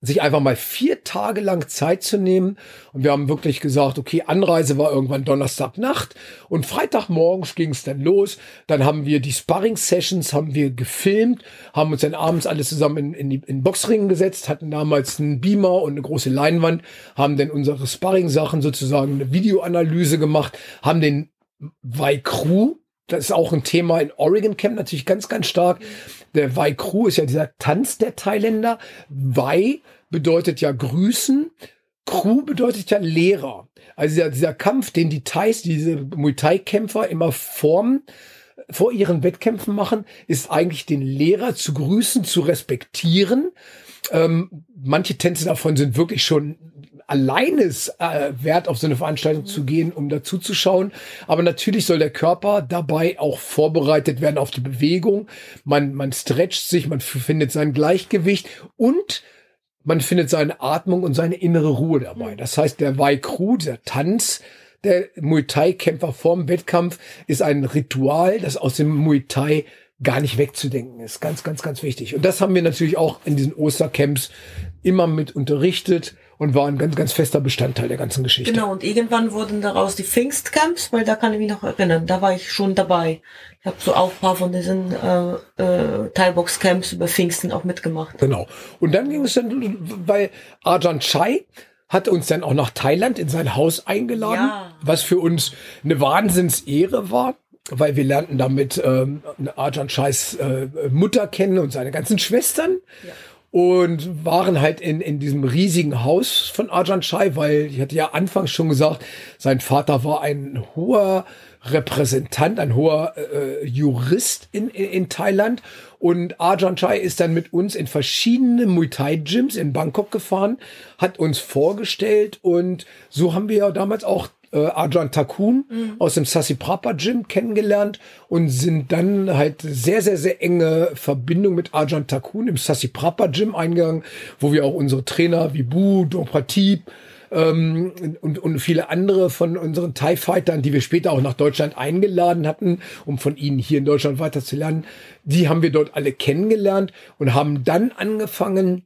Speaker 1: sich einfach mal vier Tage lang Zeit zu nehmen. Und wir haben wirklich gesagt, okay, Anreise war irgendwann Donnerstagnacht und Freitagmorgens ging es dann los. Dann haben wir die Sparring-Sessions, haben wir gefilmt, haben uns dann abends alle zusammen in, in, die, in Boxringen gesetzt, hatten damals einen Beamer und eine große Leinwand, haben dann unsere Sparring-Sachen sozusagen eine Videoanalyse gemacht, haben den Vai-Crew das ist auch ein Thema in Oregon Camp natürlich ganz, ganz stark. Der Wai Kru ist ja dieser Tanz der Thailänder. Wai bedeutet ja grüßen. Kru bedeutet ja Lehrer. Also dieser, dieser Kampf, den die Thais, diese Muay Thai Kämpfer immer formen, vor ihren Wettkämpfen machen, ist eigentlich den Lehrer zu grüßen, zu respektieren. Ähm, manche Tänze davon sind wirklich schon alleine es äh, wert, auf so eine Veranstaltung zu gehen, um dazu zu schauen. Aber natürlich soll der Körper dabei auch vorbereitet werden auf die Bewegung. Man, man stretcht sich, man findet sein Gleichgewicht und man findet seine Atmung und seine innere Ruhe dabei. Das heißt, der Wai Kru, der Tanz, der Muay Thai Kämpfer vorm Wettkampf ist ein Ritual, das aus dem Muay Thai gar nicht wegzudenken ist. Ganz, ganz, ganz wichtig. Und das haben wir natürlich auch in diesen Ostercamps immer mit unterrichtet und war ein ganz, ganz fester Bestandteil der ganzen Geschichte.
Speaker 2: Genau, und irgendwann wurden daraus die Pfingstcamps, weil da kann ich mich noch erinnern, da war ich schon dabei. Ich habe so auch ein paar von diesen äh, äh, Thai-Box-Camps über Pfingsten auch mitgemacht.
Speaker 1: Genau. Und dann ging es dann, weil Ajahn Chai hat uns dann auch nach Thailand in sein Haus eingeladen, ja. was für uns eine Wahnsinnsehre war weil wir lernten damit ähm, Ajahn Chais äh, Mutter kennen und seine ganzen Schwestern. Ja und waren halt in, in diesem riesigen Haus von Ajahn Chai, weil ich hatte ja anfangs schon gesagt, sein Vater war ein hoher Repräsentant, ein hoher äh, Jurist in, in, in Thailand. Und Ajahn Chai ist dann mit uns in verschiedene Muay Thai Gyms in Bangkok gefahren, hat uns vorgestellt und so haben wir ja damals auch äh, Arjan Takun mhm. aus dem Sassi Prapa Gym kennengelernt und sind dann halt sehr, sehr, sehr enge Verbindung mit Arjan Takun im Sassi Prapa Gym eingegangen, wo wir auch unsere Trainer wie Bu, Don Pratip, ähm, und, und viele andere von unseren TIE Fightern, die wir später auch nach Deutschland eingeladen hatten, um von ihnen hier in Deutschland weiter zu lernen, die haben wir dort alle kennengelernt und haben dann angefangen,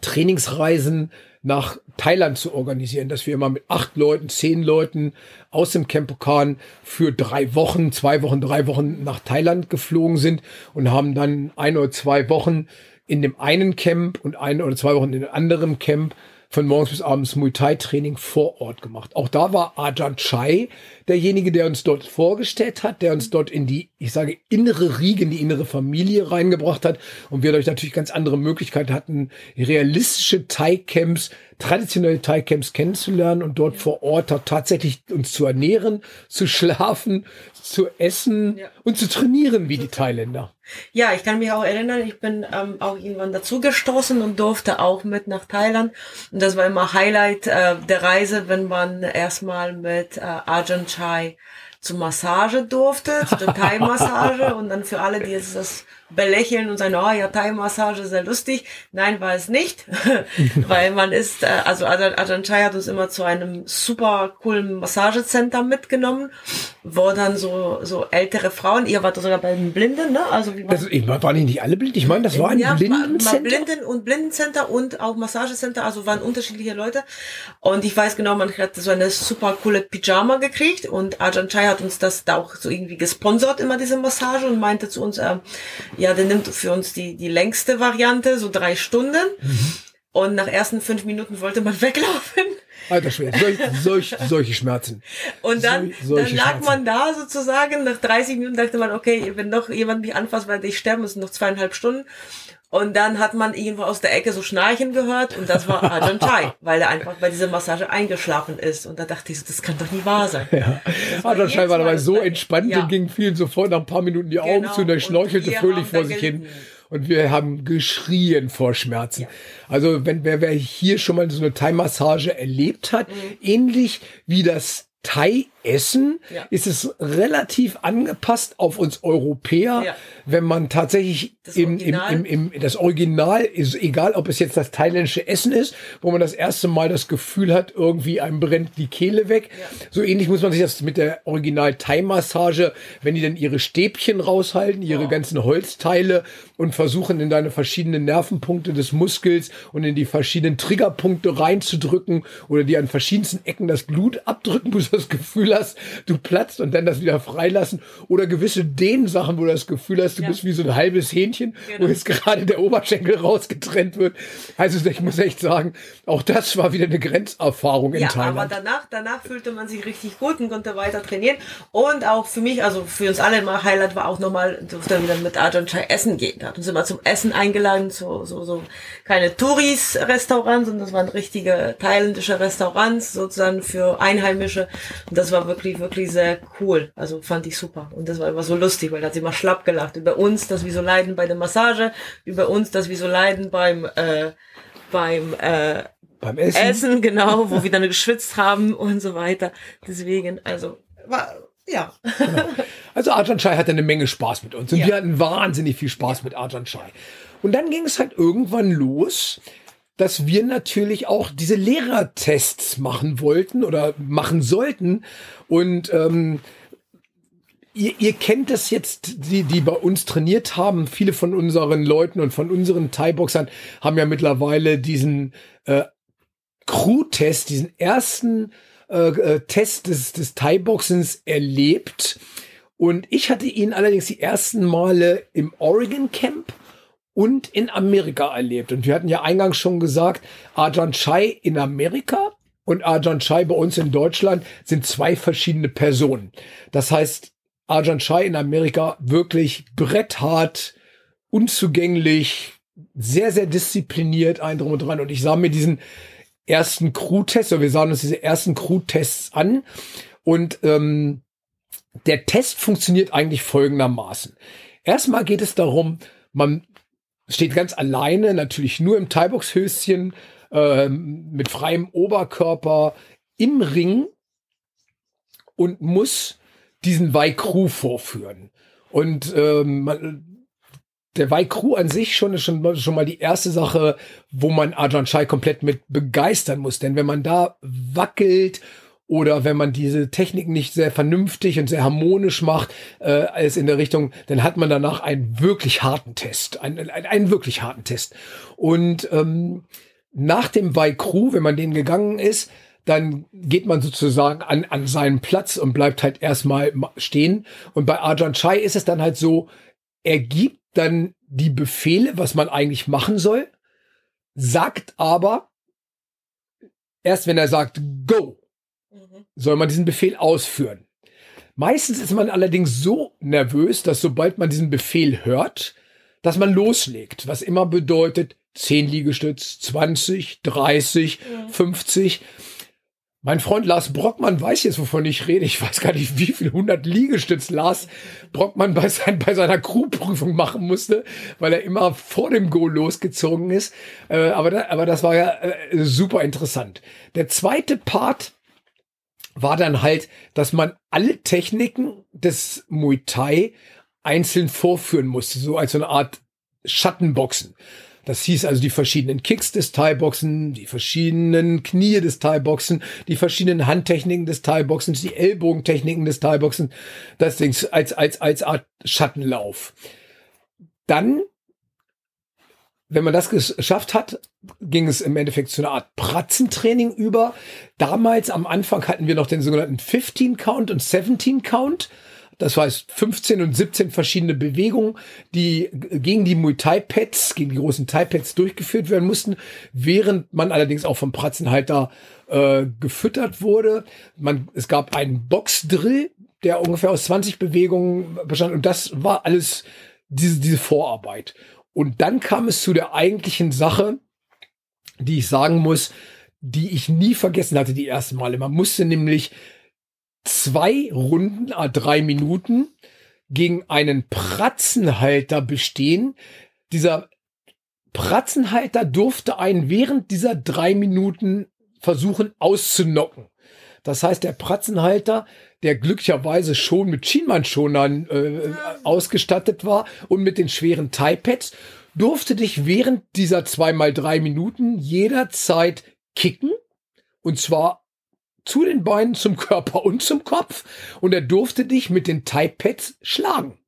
Speaker 1: Trainingsreisen nach Thailand zu organisieren, dass wir immer mit acht Leuten, zehn Leuten aus dem Campokan für drei Wochen, zwei Wochen, drei Wochen nach Thailand geflogen sind und haben dann ein oder zwei Wochen in dem einen Camp und ein oder zwei Wochen in dem anderen Camp von morgens bis abends Muay Thai Training vor Ort gemacht. Auch da war Ajahn Chai derjenige, der uns dort vorgestellt hat, der uns dort in die, ich sage, innere Riege, in die innere Familie reingebracht hat und wir dadurch natürlich ganz andere Möglichkeiten hatten, realistische Thai-Camps, traditionelle Thai-Camps kennenzulernen und dort vor Ort tatsächlich uns zu ernähren, zu schlafen, zu essen ja. und zu trainieren wie die Thailänder.
Speaker 2: Ja, ich kann mich auch erinnern, ich bin ähm, auch irgendwann dazu gestoßen und durfte auch mit nach Thailand. Und das war immer Highlight äh, der Reise, wenn man erstmal mit äh, Ajahn Chai zur Massage durfte, zur Thai-Massage und dann für alle, die jetzt das belächeln und sagen, oh ja, Thai-Massage sehr lustig. Nein, war es nicht, weil man ist, äh, also Ajahn Chai hat uns immer zu einem super coolen Massagecenter mitgenommen, wo dann so so ältere Frauen, ihr wart sogar bei den Blinden, ne? Also wie
Speaker 1: das, ich, waren die nicht alle blind? Ich meine, das war ein ja, Blindencenter.
Speaker 2: Blinden und Blindencenter und auch Massagecenter, also waren unterschiedliche Leute. Und ich weiß genau, man hat so eine super coole Pyjama gekriegt und Ajahn Chai hat uns das da auch so irgendwie gesponsert, immer diese Massage und meinte zu uns, äh, ja, der nimmt für uns die, die längste Variante, so drei Stunden. Mhm. Und nach ersten fünf Minuten wollte man weglaufen.
Speaker 1: Alter Schwede, solch, solch, solche Schmerzen.
Speaker 2: Und dann, Sol dann lag Schmerzen. man da sozusagen, nach 30 Minuten dachte man, okay, wenn doch jemand mich anfasst, weil ich sterben muss, noch zweieinhalb Stunden. Und dann hat man irgendwo aus der Ecke so Schnarchen gehört und das war Ajahn Chai, weil er einfach bei dieser Massage eingeschlafen ist. Und da dachte ich so, das kann doch nie wahr sein. Ja.
Speaker 1: Ajahn Chai war dabei so entspannt, ja. ging vielen sofort nach ein paar Minuten die Augen genau. zu und er schnorchelte fröhlich vor sich hin. Und wir haben geschrien vor Schmerzen. Ja. Also wenn wer, wer hier schon mal so eine Thai-Massage erlebt hat, mhm. ähnlich wie das Thai-Essen ja. ist es relativ angepasst auf uns Europäer, ja. wenn man tatsächlich das im, im, im, im, das Original ist, egal ob es jetzt das thailändische Essen ist, wo man das erste Mal das Gefühl hat, irgendwie einem brennt die Kehle weg. Ja. So ähnlich muss man sich das mit der Original Thai-Massage, wenn die dann ihre Stäbchen raushalten, ihre ganzen Holzteile und versuchen in deine verschiedenen Nervenpunkte des Muskels und in die verschiedenen Triggerpunkte reinzudrücken oder die an verschiedensten Ecken das Blut abdrücken, du das Gefühl hast, du platzt und dann das wieder freilassen oder gewisse Dehnsachen, wo du das Gefühl hast, du ja. bist wie so ein halbes Hähnchen, genau. wo jetzt gerade der Oberschenkel rausgetrennt wird. Also ich muss echt sagen, auch das war wieder eine Grenzerfahrung in ja, Thailand.
Speaker 2: aber danach, danach fühlte man sich richtig gut und konnte weiter trainieren und auch für mich, also für uns alle mal Highlight war auch nochmal, durfte dann mit Ajahn Chai essen gehen hat uns immer zum Essen eingeladen, so, so, so keine Touris-Restaurants, sondern das waren richtige thailändische Restaurants, sozusagen für Einheimische. Und das war wirklich, wirklich sehr cool. Also fand ich super. Und das war immer so lustig, weil da hat sie immer schlapp gelacht. Über uns, dass wir so leiden bei der Massage, über uns, dass wir so leiden beim, äh, beim, äh,
Speaker 1: beim Essen.
Speaker 2: Essen, genau, wo wir dann geschwitzt haben und so weiter. Deswegen, also, war, ja.
Speaker 1: Genau. Also Arjan Chai hatte eine Menge Spaß mit uns und ja. wir hatten wahnsinnig viel Spaß mit Arjan Chai. Und dann ging es halt irgendwann los, dass wir natürlich auch diese Lehrertests machen wollten oder machen sollten. Und ähm, ihr, ihr kennt das jetzt, die, die bei uns trainiert haben. Viele von unseren Leuten und von unseren Thai-Boxern haben ja mittlerweile diesen äh, Crew-Test, diesen ersten äh, äh, Test des, des Thai-Boxens erlebt. Und ich hatte ihn allerdings die ersten Male im Oregon Camp und in Amerika erlebt. Und wir hatten ja eingangs schon gesagt, Ajahn Chai in Amerika und Ajahn Chai bei uns in Deutschland sind zwei verschiedene Personen. Das heißt, Ajahn Chai in Amerika wirklich bretthart, unzugänglich, sehr, sehr diszipliniert, ein drum und dran. Und ich sah mir diesen ersten Crew-Tests, oder wir sahen uns diese ersten Crew-Tests an und ähm, der Test funktioniert eigentlich folgendermaßen. Erstmal geht es darum, man steht ganz alleine, natürlich nur im Thai-Box-Höschen, äh, mit freiem Oberkörper im Ring und muss diesen Weikru vorführen. Und ähm, man, der Weikru an sich schon ist schon, schon mal die erste Sache, wo man Ajahn Chai komplett mit begeistern muss. Denn wenn man da wackelt oder wenn man diese Technik nicht sehr vernünftig und sehr harmonisch macht, äh, als in der Richtung, dann hat man danach einen wirklich harten Test. Einen, einen, einen wirklich harten Test. Und ähm, nach dem Weikru, wenn man den gegangen ist, dann geht man sozusagen an, an seinen Platz und bleibt halt erstmal stehen. Und bei Ajahn Chai ist es dann halt so, er gibt dann die Befehle, was man eigentlich machen soll, sagt aber erst wenn er sagt Go. Soll man diesen Befehl ausführen. Meistens ist man allerdings so nervös, dass sobald man diesen Befehl hört, dass man loslegt, was immer bedeutet 10 Liegestütz, 20, 30, 50. Mein Freund Lars Brockmann weiß jetzt, wovon ich rede. Ich weiß gar nicht, wie viel 100 Liegestütz Lars Brockmann bei, sein, bei seiner Crewprüfung machen musste, weil er immer vor dem Go losgezogen ist. Äh, aber, da, aber das war ja äh, super interessant. Der zweite Part war dann halt, dass man alle Techniken des Muay Thai einzeln vorführen musste, so als so eine Art Schattenboxen. Das hieß also die verschiedenen Kicks des Thai-Boxen, die verschiedenen Knie des Thai-Boxen, die verschiedenen Handtechniken des Thai-Boxens, die Ellbogentechniken des Thai-Boxen. Das Ding als, als, als Art Schattenlauf. Dann, wenn man das geschafft hat, ging es im Endeffekt zu einer Art Pratzentraining über. Damals am Anfang hatten wir noch den sogenannten 15 Count und 17 Count. Das heißt 15 und 17 verschiedene Bewegungen, die gegen die Muay Thai Pads, gegen die großen Thai Pads durchgeführt werden mussten, während man allerdings auch vom Pratzenhalter äh, gefüttert wurde. Man, es gab einen Boxdrill, der ungefähr aus 20 Bewegungen bestand und das war alles diese, diese Vorarbeit. Und dann kam es zu der eigentlichen Sache, die ich sagen muss, die ich nie vergessen hatte die ersten Male. Man musste nämlich zwei Runden, a drei Minuten, gegen einen Pratzenhalter bestehen. Dieser Pratzenhalter durfte einen während dieser drei Minuten versuchen auszunocken. Das heißt, der Pratzenhalter, der glücklicherweise schon mit Schienbeinschonern äh, ausgestattet war und mit den schweren Thai-Pads, durfte dich während dieser zweimal drei Minuten jederzeit kicken. Und zwar zu den Beinen, zum Körper und zum Kopf und er durfte dich mit den Type-Pads schlagen.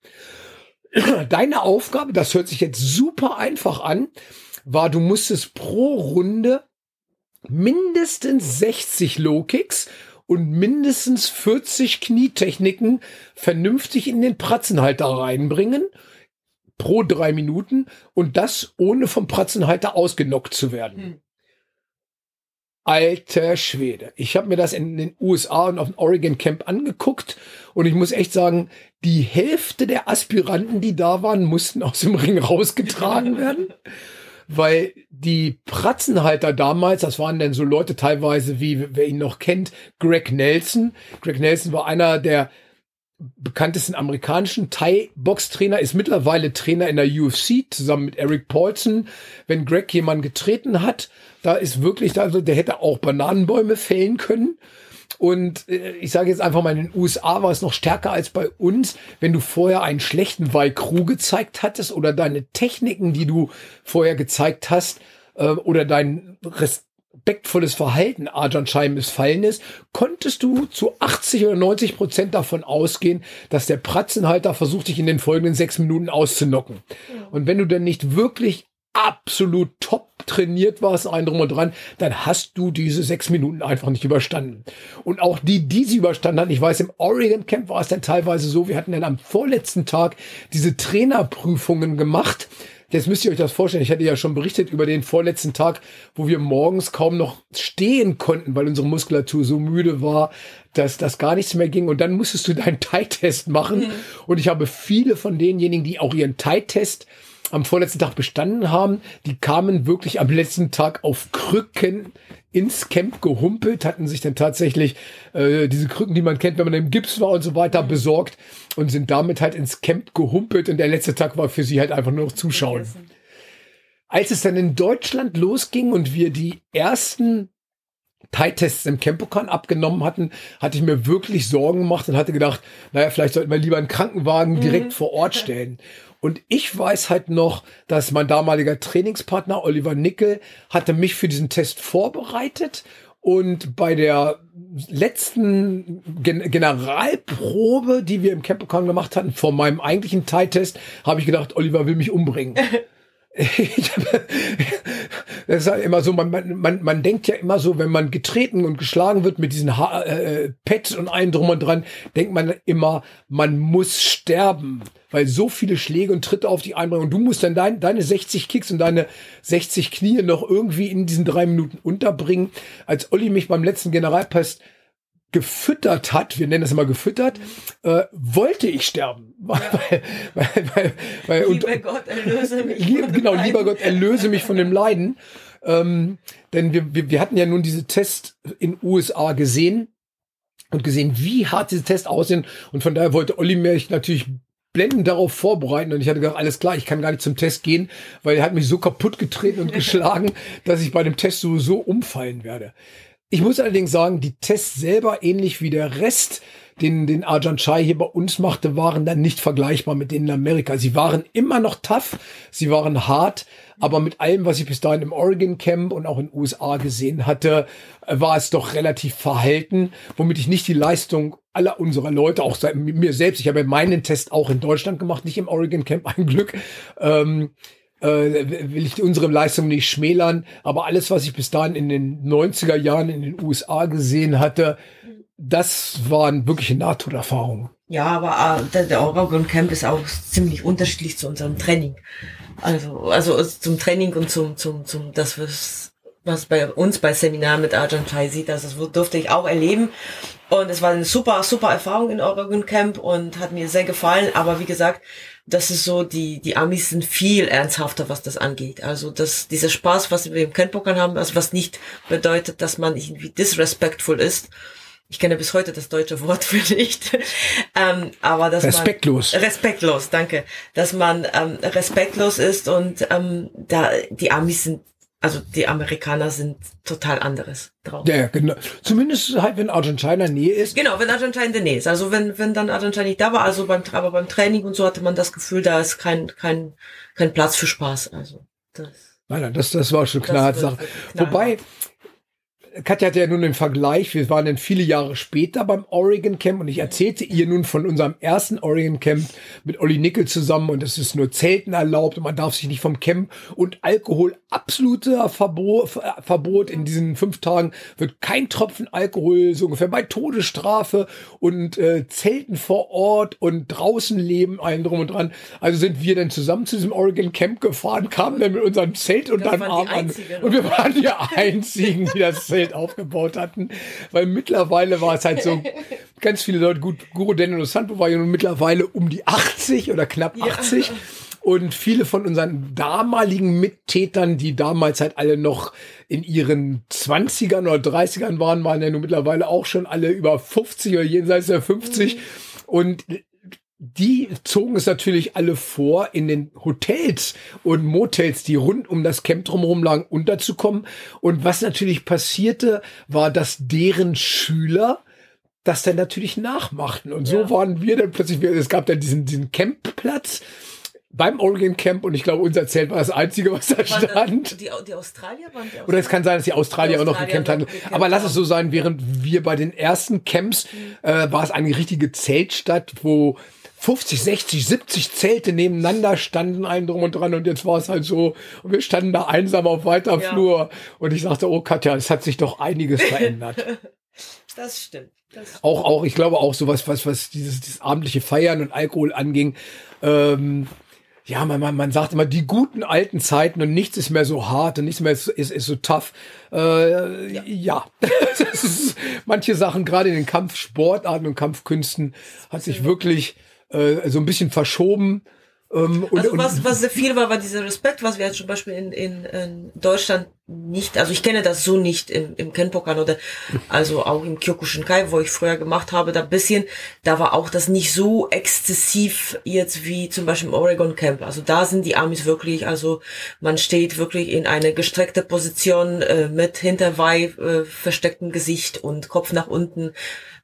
Speaker 1: Deine Aufgabe, das hört sich jetzt super einfach an, war, du musstest pro Runde mindestens 60 Low-Kicks und mindestens 40 Knietechniken vernünftig in den Pratzenhalter reinbringen pro drei Minuten und das ohne vom Pratzenhalter ausgenockt zu werden. Hm. Alter Schwede. Ich habe mir das in den USA und auf dem Oregon Camp angeguckt und ich muss echt sagen, die Hälfte der Aspiranten, die da waren, mussten aus dem Ring rausgetragen werden, weil die Pratzenhalter damals, das waren dann so Leute teilweise wie, wer ihn noch kennt, Greg Nelson. Greg Nelson war einer der bekanntesten amerikanischen Thai-Box-Trainer, ist mittlerweile Trainer in der UFC zusammen mit Eric Paulson. Wenn Greg jemanden getreten hat, da ist wirklich, also der hätte auch Bananenbäume fällen können. Und äh, ich sage jetzt einfach mal, in den USA war es noch stärker als bei uns, wenn du vorher einen schlechten Waikru gezeigt hattest oder deine Techniken, die du vorher gezeigt hast, äh, oder dein respektvolles Verhalten Arjan Chai missfallen ist, konntest du zu 80 oder 90 Prozent davon ausgehen, dass der Pratzenhalter versucht, dich in den folgenden sechs Minuten auszunocken. Und wenn du dann nicht wirklich absolut top trainiert warst, ein drum und dran, dann hast du diese sechs Minuten einfach nicht überstanden. Und auch die, die sie überstanden hatten, ich weiß, im Oregon Camp war es dann teilweise so, wir hatten dann am vorletzten Tag diese Trainerprüfungen gemacht, Jetzt müsst ihr euch das vorstellen. Ich hatte ja schon berichtet über den vorletzten Tag, wo wir morgens kaum noch stehen konnten, weil unsere Muskulatur so müde war, dass das gar nichts mehr ging. Und dann musstest du deinen Thai-Test machen. Mhm. Und ich habe viele von denjenigen, die auch ihren Thai-Test am vorletzten Tag bestanden haben, die kamen wirklich am letzten Tag auf Krücken ins Camp gehumpelt, hatten sich dann tatsächlich äh, diese Krücken, die man kennt, wenn man im Gips war und so weiter, mhm. besorgt und sind damit halt ins Camp gehumpelt und der letzte Tag war für sie halt einfach nur noch zuschauen. Als es dann in Deutschland losging und wir die ersten Thai-Tests im Campokan abgenommen hatten, hatte ich mir wirklich Sorgen gemacht und hatte gedacht, naja, vielleicht sollten wir lieber einen Krankenwagen direkt mhm. vor Ort stellen. Und ich weiß halt noch, dass mein damaliger Trainingspartner Oliver Nickel hatte mich für diesen Test vorbereitet und bei der letzten Gen Generalprobe, die wir im Campokan gemacht hatten, vor meinem eigentlichen Thai-Test, habe ich gedacht, Oliver will mich umbringen. das ist halt immer so, man, man, man denkt ja immer so, wenn man getreten und geschlagen wird mit diesen ha äh, Pads und allem drum und dran, denkt man immer, man muss sterben, weil so viele Schläge und Tritte auf die einbringen und du musst dann dein, deine 60 Kicks und deine 60 Knie noch irgendwie in diesen drei Minuten unterbringen. Als Olli mich beim letzten Generalpass gefüttert hat, wir nennen das immer gefüttert, äh, wollte ich sterben. Ja. weil,
Speaker 2: weil, weil, weil, lieber und, Gott, erlöse mich.
Speaker 1: Lieb, genau, lieber Gott, erlöse mich von dem Leiden. Ähm, denn wir, wir, wir hatten ja nun diese Tests in USA gesehen und gesehen, wie hart diese Tests aussehen. Und von daher wollte Olli mich natürlich blendend darauf vorbereiten und ich hatte gedacht, alles klar, ich kann gar nicht zum Test gehen, weil er hat mich so kaputt getreten und geschlagen, dass ich bei dem Test sowieso umfallen werde. Ich muss allerdings sagen, die Tests selber, ähnlich wie der Rest, den, den Arjan Chai hier bei uns machte, waren dann nicht vergleichbar mit denen in Amerika. Sie waren immer noch tough, sie waren hart, aber mit allem, was ich bis dahin im Oregon Camp und auch in den USA gesehen hatte, war es doch relativ verhalten, womit ich nicht die Leistung aller unserer Leute, auch mir selbst, ich habe meinen Test auch in Deutschland gemacht, nicht im Oregon Camp, ein Glück, ähm, äh, will ich unsere Leistung nicht schmälern, aber alles, was ich bis dahin in den 90er Jahren in den USA gesehen hatte, das waren wirkliche Nahtoderfahrungen.
Speaker 2: Ja, aber äh, der, Oregon Camp ist auch ziemlich unterschiedlich zu unserem Training. Also, also zum Training und zum, zum, zum, das, was, was bei uns bei Seminar mit Arjan Chai sieht, also das durfte ich auch erleben. Und es war eine super, super Erfahrung in Oregon Camp und hat mir sehr gefallen. Aber wie gesagt, das ist so, die, die Amis sind viel ernsthafter, was das angeht. Also das, dieser Spaß, was wir im Kennpokern haben, also was nicht bedeutet, dass man irgendwie disrespectful ist. Ich kenne bis heute das deutsche Wort für nicht. ähm, aber dass
Speaker 1: respektlos.
Speaker 2: Man, respektlos, danke. Dass man ähm, respektlos ist und ähm, da die Amis sind also die Amerikaner sind total anderes
Speaker 1: drauf. Ja, genau. Zumindest halt, wenn Argentina Nähe ist.
Speaker 2: Genau, wenn Argentina in der Nähe ist. Also wenn, wenn dann Argentina nicht da war, also beim, aber beim Training und so hatte man das Gefühl, da ist kein, kein, kein Platz für Spaß. Also
Speaker 1: das. Nein, nein, das, das war schon klar. Wobei, Katja hatte ja nun den Vergleich, wir waren dann viele Jahre später beim Oregon Camp und ich erzählte ihr nun von unserem ersten Oregon Camp mit Olli Nickel zusammen und es ist nur Zelten erlaubt und man darf sich nicht vom Camp und Alkohol absoluter Verbot, Verbot in diesen fünf Tagen wird kein Tropfen Alkohol so ungefähr bei Todesstrafe und äh, Zelten vor Ort und draußen leben allen drum und dran. Also sind wir dann zusammen zu diesem Oregon Camp gefahren, kamen dann mit unserem Zelt und dann Arm an und wir waren die einzigen, die das Zelt Welt aufgebaut hatten. Weil mittlerweile war es halt so, ganz viele Leute, gut, Guru Daniel Santo war ja nun mittlerweile um die 80 oder knapp 80. Ja. Und viele von unseren damaligen Mittätern, die damals halt alle noch in ihren 20ern oder 30ern waren, waren ja nun mittlerweile auch schon alle über 50 oder jenseits der 50. Mhm. Und die zogen es natürlich alle vor, in den Hotels und Motels, die rund um das Camp drumherum lagen, unterzukommen. Und was natürlich passierte, war, dass deren Schüler das dann natürlich nachmachten. Und so ja. waren wir dann plötzlich, es gab dann diesen, diesen Campplatz beim Oregon Camp und ich glaube, unser Zelt war das einzige, was da stand.
Speaker 2: Die, die Australier waren die Australier?
Speaker 1: Oder es kann sein, dass die Australier, die Australier auch noch gecampt hatten. Aber lass es so sein, während wir bei den ersten Camps mhm. äh, war es eine richtige Zeltstadt, wo 50, 60, 70 Zelte nebeneinander standen, ein drum und dran. Und jetzt war es halt so, und wir standen da einsam auf weiter ja. Flur. Und ich sagte, oh Katja, es hat sich doch einiges verändert.
Speaker 2: das stimmt. Das
Speaker 1: auch, auch, ich glaube auch sowas, was, was dieses, dieses abendliche Feiern und Alkohol anging. Ähm, ja, man, man, man sagt immer, die guten alten Zeiten und nichts ist mehr so hart und nichts mehr ist, ist, ist so tough. Äh, ja. ja. ist, manche Sachen, gerade in den Kampfsportarten und Kampfkünsten, hat sich wirklich äh, so ein bisschen verschoben.
Speaker 2: Ähm, und, also was, was sehr viel war, war dieser Respekt, was wir jetzt zum Beispiel in, in, in Deutschland nicht, also ich kenne das so nicht im, im Kenpokan oder also auch im Kyokushinkai, wo ich früher gemacht habe, da bisschen, da war auch das nicht so exzessiv jetzt wie zum Beispiel im Oregon Camp. Also da sind die Amis wirklich, also man steht wirklich in eine gestreckte Position äh, mit hinterwei äh, verstecktem Gesicht und Kopf nach unten.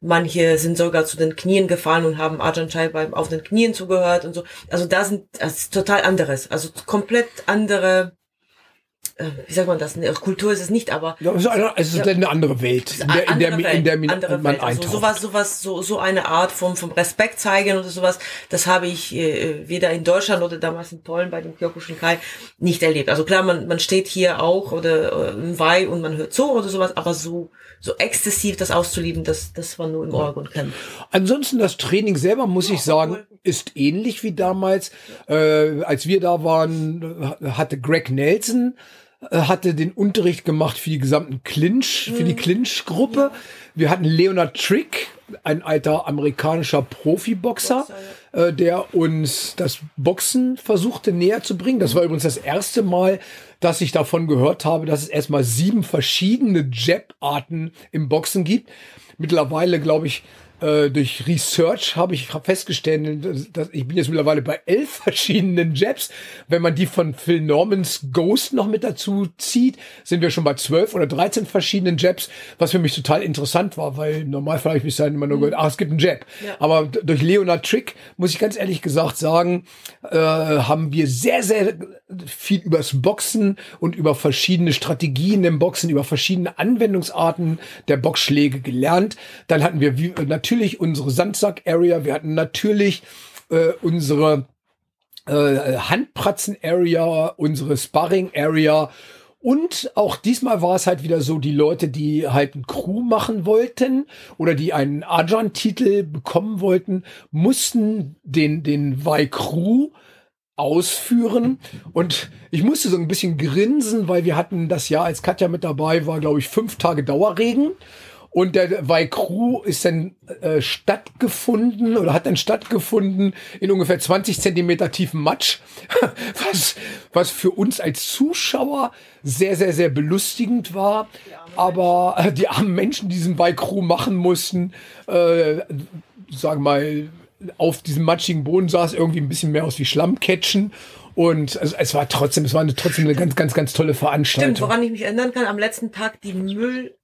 Speaker 2: Manche sind sogar zu den Knien gefallen und haben Ajahn Chai beim auf den Knien zugehört und so. Also da sind das ist total anderes, also komplett andere wie sagt man das? Kultur ist es nicht, aber
Speaker 1: ja, es ist eine, es ist ja, eine andere Welt, in der, in der, Welt, in der, in der
Speaker 2: man Welt. Also sowas, sowas, so, so eine Art vom, vom Respekt zeigen oder sowas, das habe ich äh, weder in Deutschland oder damals in Polen bei dem Kyokushin Kai nicht erlebt. Also klar, man, man steht hier auch oder äh, im Weih und man hört zu oder sowas, aber so, so exzessiv das auszulieben, das, das war nur im Oregon Camp.
Speaker 1: Ansonsten das Training selber, muss ich sagen, ist ähnlich wie damals. Äh, als wir da waren, hatte Greg Nelson äh, hatte den Unterricht gemacht für die gesamten Clinch, für die mhm. Clinch-Gruppe. Wir hatten Leonard Trick, ein alter amerikanischer Profiboxer, äh, der uns das Boxen versuchte näher zu bringen. Das war übrigens das erste Mal, dass ich davon gehört habe, dass es erstmal sieben verschiedene Jab-Arten im Boxen gibt. Mittlerweile, glaube ich, äh, durch Research habe ich festgestellt, dass, dass ich bin jetzt mittlerweile bei elf verschiedenen Jabs. Wenn man die von Phil Normans Ghost noch mit dazu zieht, sind wir schon bei zwölf oder dreizehn verschiedenen Jabs, was für mich total interessant war, weil im Normalfall habe ich bis dahin immer nur mhm. gehört, ah, es gibt einen Jab. Ja. Aber durch Leonard Trick, muss ich ganz ehrlich gesagt sagen, äh, haben wir sehr, sehr viel übers Boxen und über verschiedene Strategien im Boxen, über verschiedene Anwendungsarten der Boxschläge gelernt. Dann hatten wir wie, natürlich natürlich unsere Sandsack-Area, wir hatten natürlich äh, unsere äh, Handpratzen-Area, unsere Sparring-Area. Und auch diesmal war es halt wieder so, die Leute, die halt ein Crew machen wollten oder die einen Arjan-Titel bekommen wollten, mussten den, den Vai Crew ausführen. Und ich musste so ein bisschen grinsen, weil wir hatten das Jahr, als Katja mit dabei war, glaube ich, fünf Tage Dauerregen. Und der Waikru ist dann äh, stattgefunden oder hat dann stattgefunden in ungefähr 20 Zentimeter tiefen Matsch, was, was für uns als Zuschauer sehr, sehr, sehr belustigend war. Aber äh, die armen Menschen, die diesen Waikru machen mussten, äh, sagen mal, auf diesem matschigen Boden sah es irgendwie ein bisschen mehr aus wie Schlammcatchen. Und es, es war trotzdem, es war eine, trotzdem eine ganz, ganz, ganz tolle Veranstaltung.
Speaker 2: Stimmt, woran ich mich erinnern kann, am letzten Tag die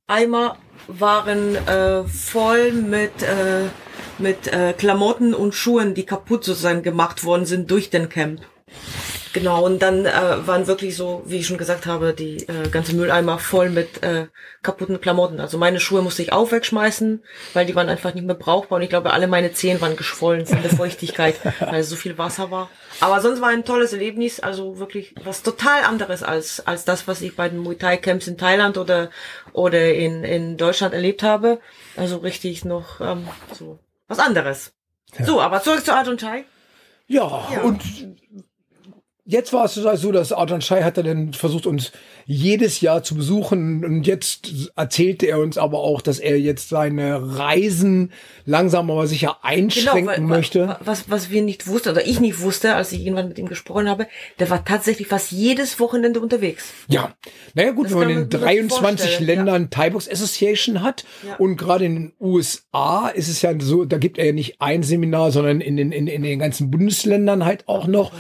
Speaker 2: Mülleimer waren äh, voll mit, äh, mit äh, Klamotten und Schuhen, die kaputt sozusagen gemacht worden sind durch den Camp. Genau, und dann äh, waren wirklich so, wie ich schon gesagt habe, die äh, ganze Mülleimer voll mit äh, kaputten Klamotten. Also meine Schuhe musste ich auch wegschmeißen, weil die waren einfach nicht mehr brauchbar. Und ich glaube, alle meine Zehen waren geschwollen von der Feuchtigkeit, weil so viel Wasser war. Aber sonst war ein tolles Erlebnis, also wirklich was total anderes als, als das, was ich bei den Muay Thai Camps in Thailand oder, oder in, in Deutschland erlebt habe. Also richtig noch ähm, so was anderes. Ja. So, aber zurück zu Art und Chai.
Speaker 1: Ja, ja, und Jetzt war es so, dass Arjan Shai hat dann versucht, uns jedes Jahr zu besuchen. Und jetzt erzählte er uns aber auch, dass er jetzt seine Reisen langsam aber sicher einschränken genau, möchte.
Speaker 2: Was, was wir nicht wussten, oder ich nicht wusste, als ich irgendwann mit ihm gesprochen habe, der war tatsächlich fast jedes Wochenende unterwegs.
Speaker 1: Ja. Naja, gut, das wenn man in 23 Ländern ja. Thai Box Association hat ja. und gerade in den USA ist es ja so, da gibt er ja nicht ein Seminar, sondern in den, in, in den ganzen Bundesländern halt auch noch.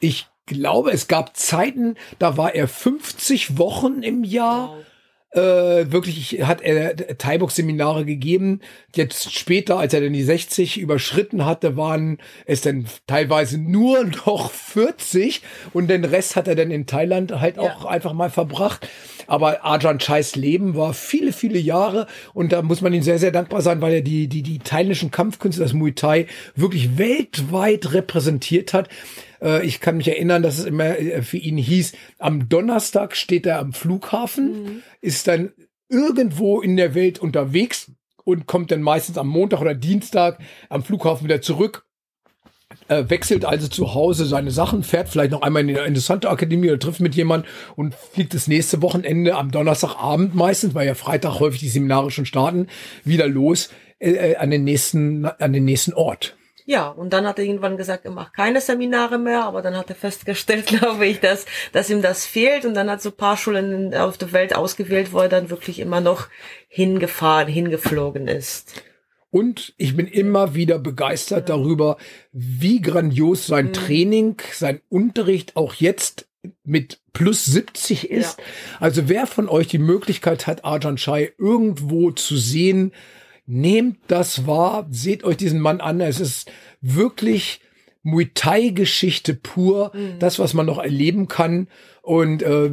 Speaker 1: Ich glaube, es gab Zeiten, da war er 50 Wochen im Jahr. Wow. Äh, wirklich hat er Thai-Box-Seminare gegeben. Jetzt später, als er dann die 60 überschritten hatte, waren es dann teilweise nur noch 40 und den Rest hat er dann in Thailand halt ja. auch einfach mal verbracht. Aber Ajahn Chais Leben war viele, viele Jahre und da muss man ihm sehr, sehr dankbar sein, weil er die, die, die thailändischen Kampfkünste, das Muay Thai, wirklich weltweit repräsentiert hat. Äh, ich kann mich erinnern, dass es immer äh, für ihn hieß, am Donnerstag steht er am Flughafen, mhm. ist dann irgendwo in der Welt unterwegs und kommt dann meistens am Montag oder Dienstag am Flughafen wieder zurück äh, wechselt also zu Hause seine Sachen, fährt vielleicht noch einmal in die interessante Akademie oder trifft mit jemand und fliegt das nächste Wochenende am Donnerstagabend meistens, weil ja Freitag häufig die Seminare schon starten, wieder los äh, äh an den nächsten an den nächsten Ort.
Speaker 2: Ja, und dann hat er irgendwann gesagt, er macht keine Seminare mehr, aber dann hat er festgestellt, glaube ich, dass, dass ihm das fehlt und dann hat so ein paar Schulen auf der Welt ausgewählt, wo er dann wirklich immer noch hingefahren, hingeflogen ist.
Speaker 1: Und ich bin immer wieder begeistert ja. darüber, wie grandios sein mhm. Training, sein Unterricht auch jetzt mit plus 70 ist. Ja. Also wer von euch die Möglichkeit hat, Arjan Shai irgendwo zu sehen, nehmt das wahr, seht euch diesen Mann an. Es ist wirklich Muay Thai-Geschichte pur, mhm. das, was man noch erleben kann. Und äh,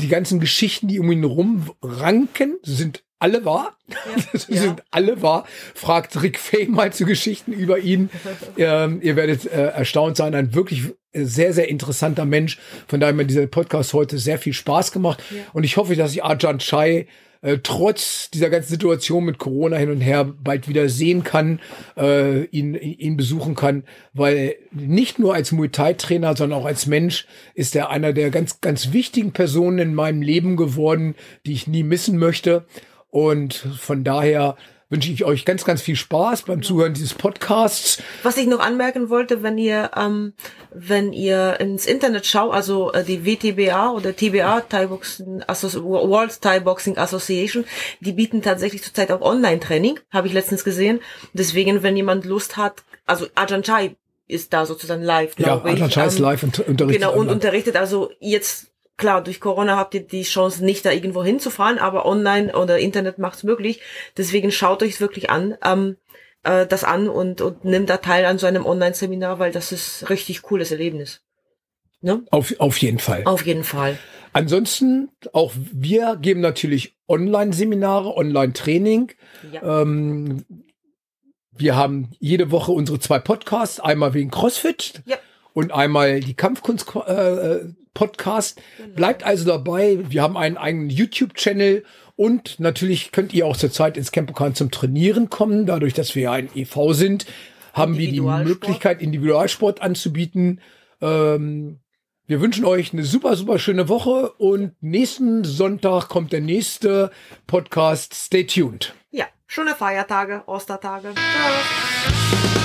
Speaker 1: die ganzen Geschichten, die um ihn rumranken, sind alle wahr. Ja, sind ja. alle wahr. Fragt Rick Fay mal zu Geschichten über ihn. ähm, ihr werdet äh, erstaunt sein. Ein wirklich sehr, sehr interessanter Mensch. Von daher hat mir dieser Podcast heute sehr viel Spaß gemacht. Ja. Und ich hoffe, dass ich Arjan Chai äh, trotz dieser ganzen Situation mit Corona hin und her bald wieder sehen kann, äh, ihn, ihn besuchen kann, weil nicht nur als Muay Thai Trainer, sondern auch als Mensch ist er einer der ganz, ganz wichtigen Personen in meinem Leben geworden, die ich nie missen möchte. Und von daher wünsche ich euch ganz, ganz viel Spaß beim Zuhören dieses Podcasts.
Speaker 2: Was ich noch anmerken wollte, wenn ihr, ähm, wenn ihr ins Internet schaut, also äh, die WTBA oder TBA, Thai Boxing World Thai Boxing Association, die bieten tatsächlich zurzeit auch Online-Training, habe ich letztens gesehen. Deswegen, wenn jemand Lust hat, also Ajahn Chai ist da sozusagen live,
Speaker 1: glaube ja, ich. Ja, Ajahn Chai ist ähm, live und unterrichtet.
Speaker 2: Genau, und unterrichtet also jetzt klar, durch Corona habt ihr die Chance nicht da irgendwo hinzufahren, aber online oder Internet macht es möglich. Deswegen schaut euch wirklich an, ähm, äh, das an und, und nimmt da teil an so einem Online-Seminar, weil das ist richtig cooles Erlebnis.
Speaker 1: Ne? Auf, auf jeden Fall.
Speaker 2: Auf jeden Fall.
Speaker 1: Ansonsten, auch wir geben natürlich Online-Seminare, Online-Training. Ja. Ähm, wir haben jede Woche unsere zwei Podcasts, einmal wegen CrossFit ja. und einmal die Kampfkunst äh, Podcast. Genau. Bleibt also dabei. Wir haben einen eigenen YouTube-Channel und natürlich könnt ihr auch zurzeit ins Campokan zum Trainieren kommen. Dadurch, dass wir ja ein EV sind, haben wir die Möglichkeit, Individualsport anzubieten. Ähm, wir wünschen euch eine super, super schöne Woche und nächsten Sonntag kommt der nächste Podcast. Stay tuned.
Speaker 2: Ja, schöne Feiertage, Ostertage. Ciao.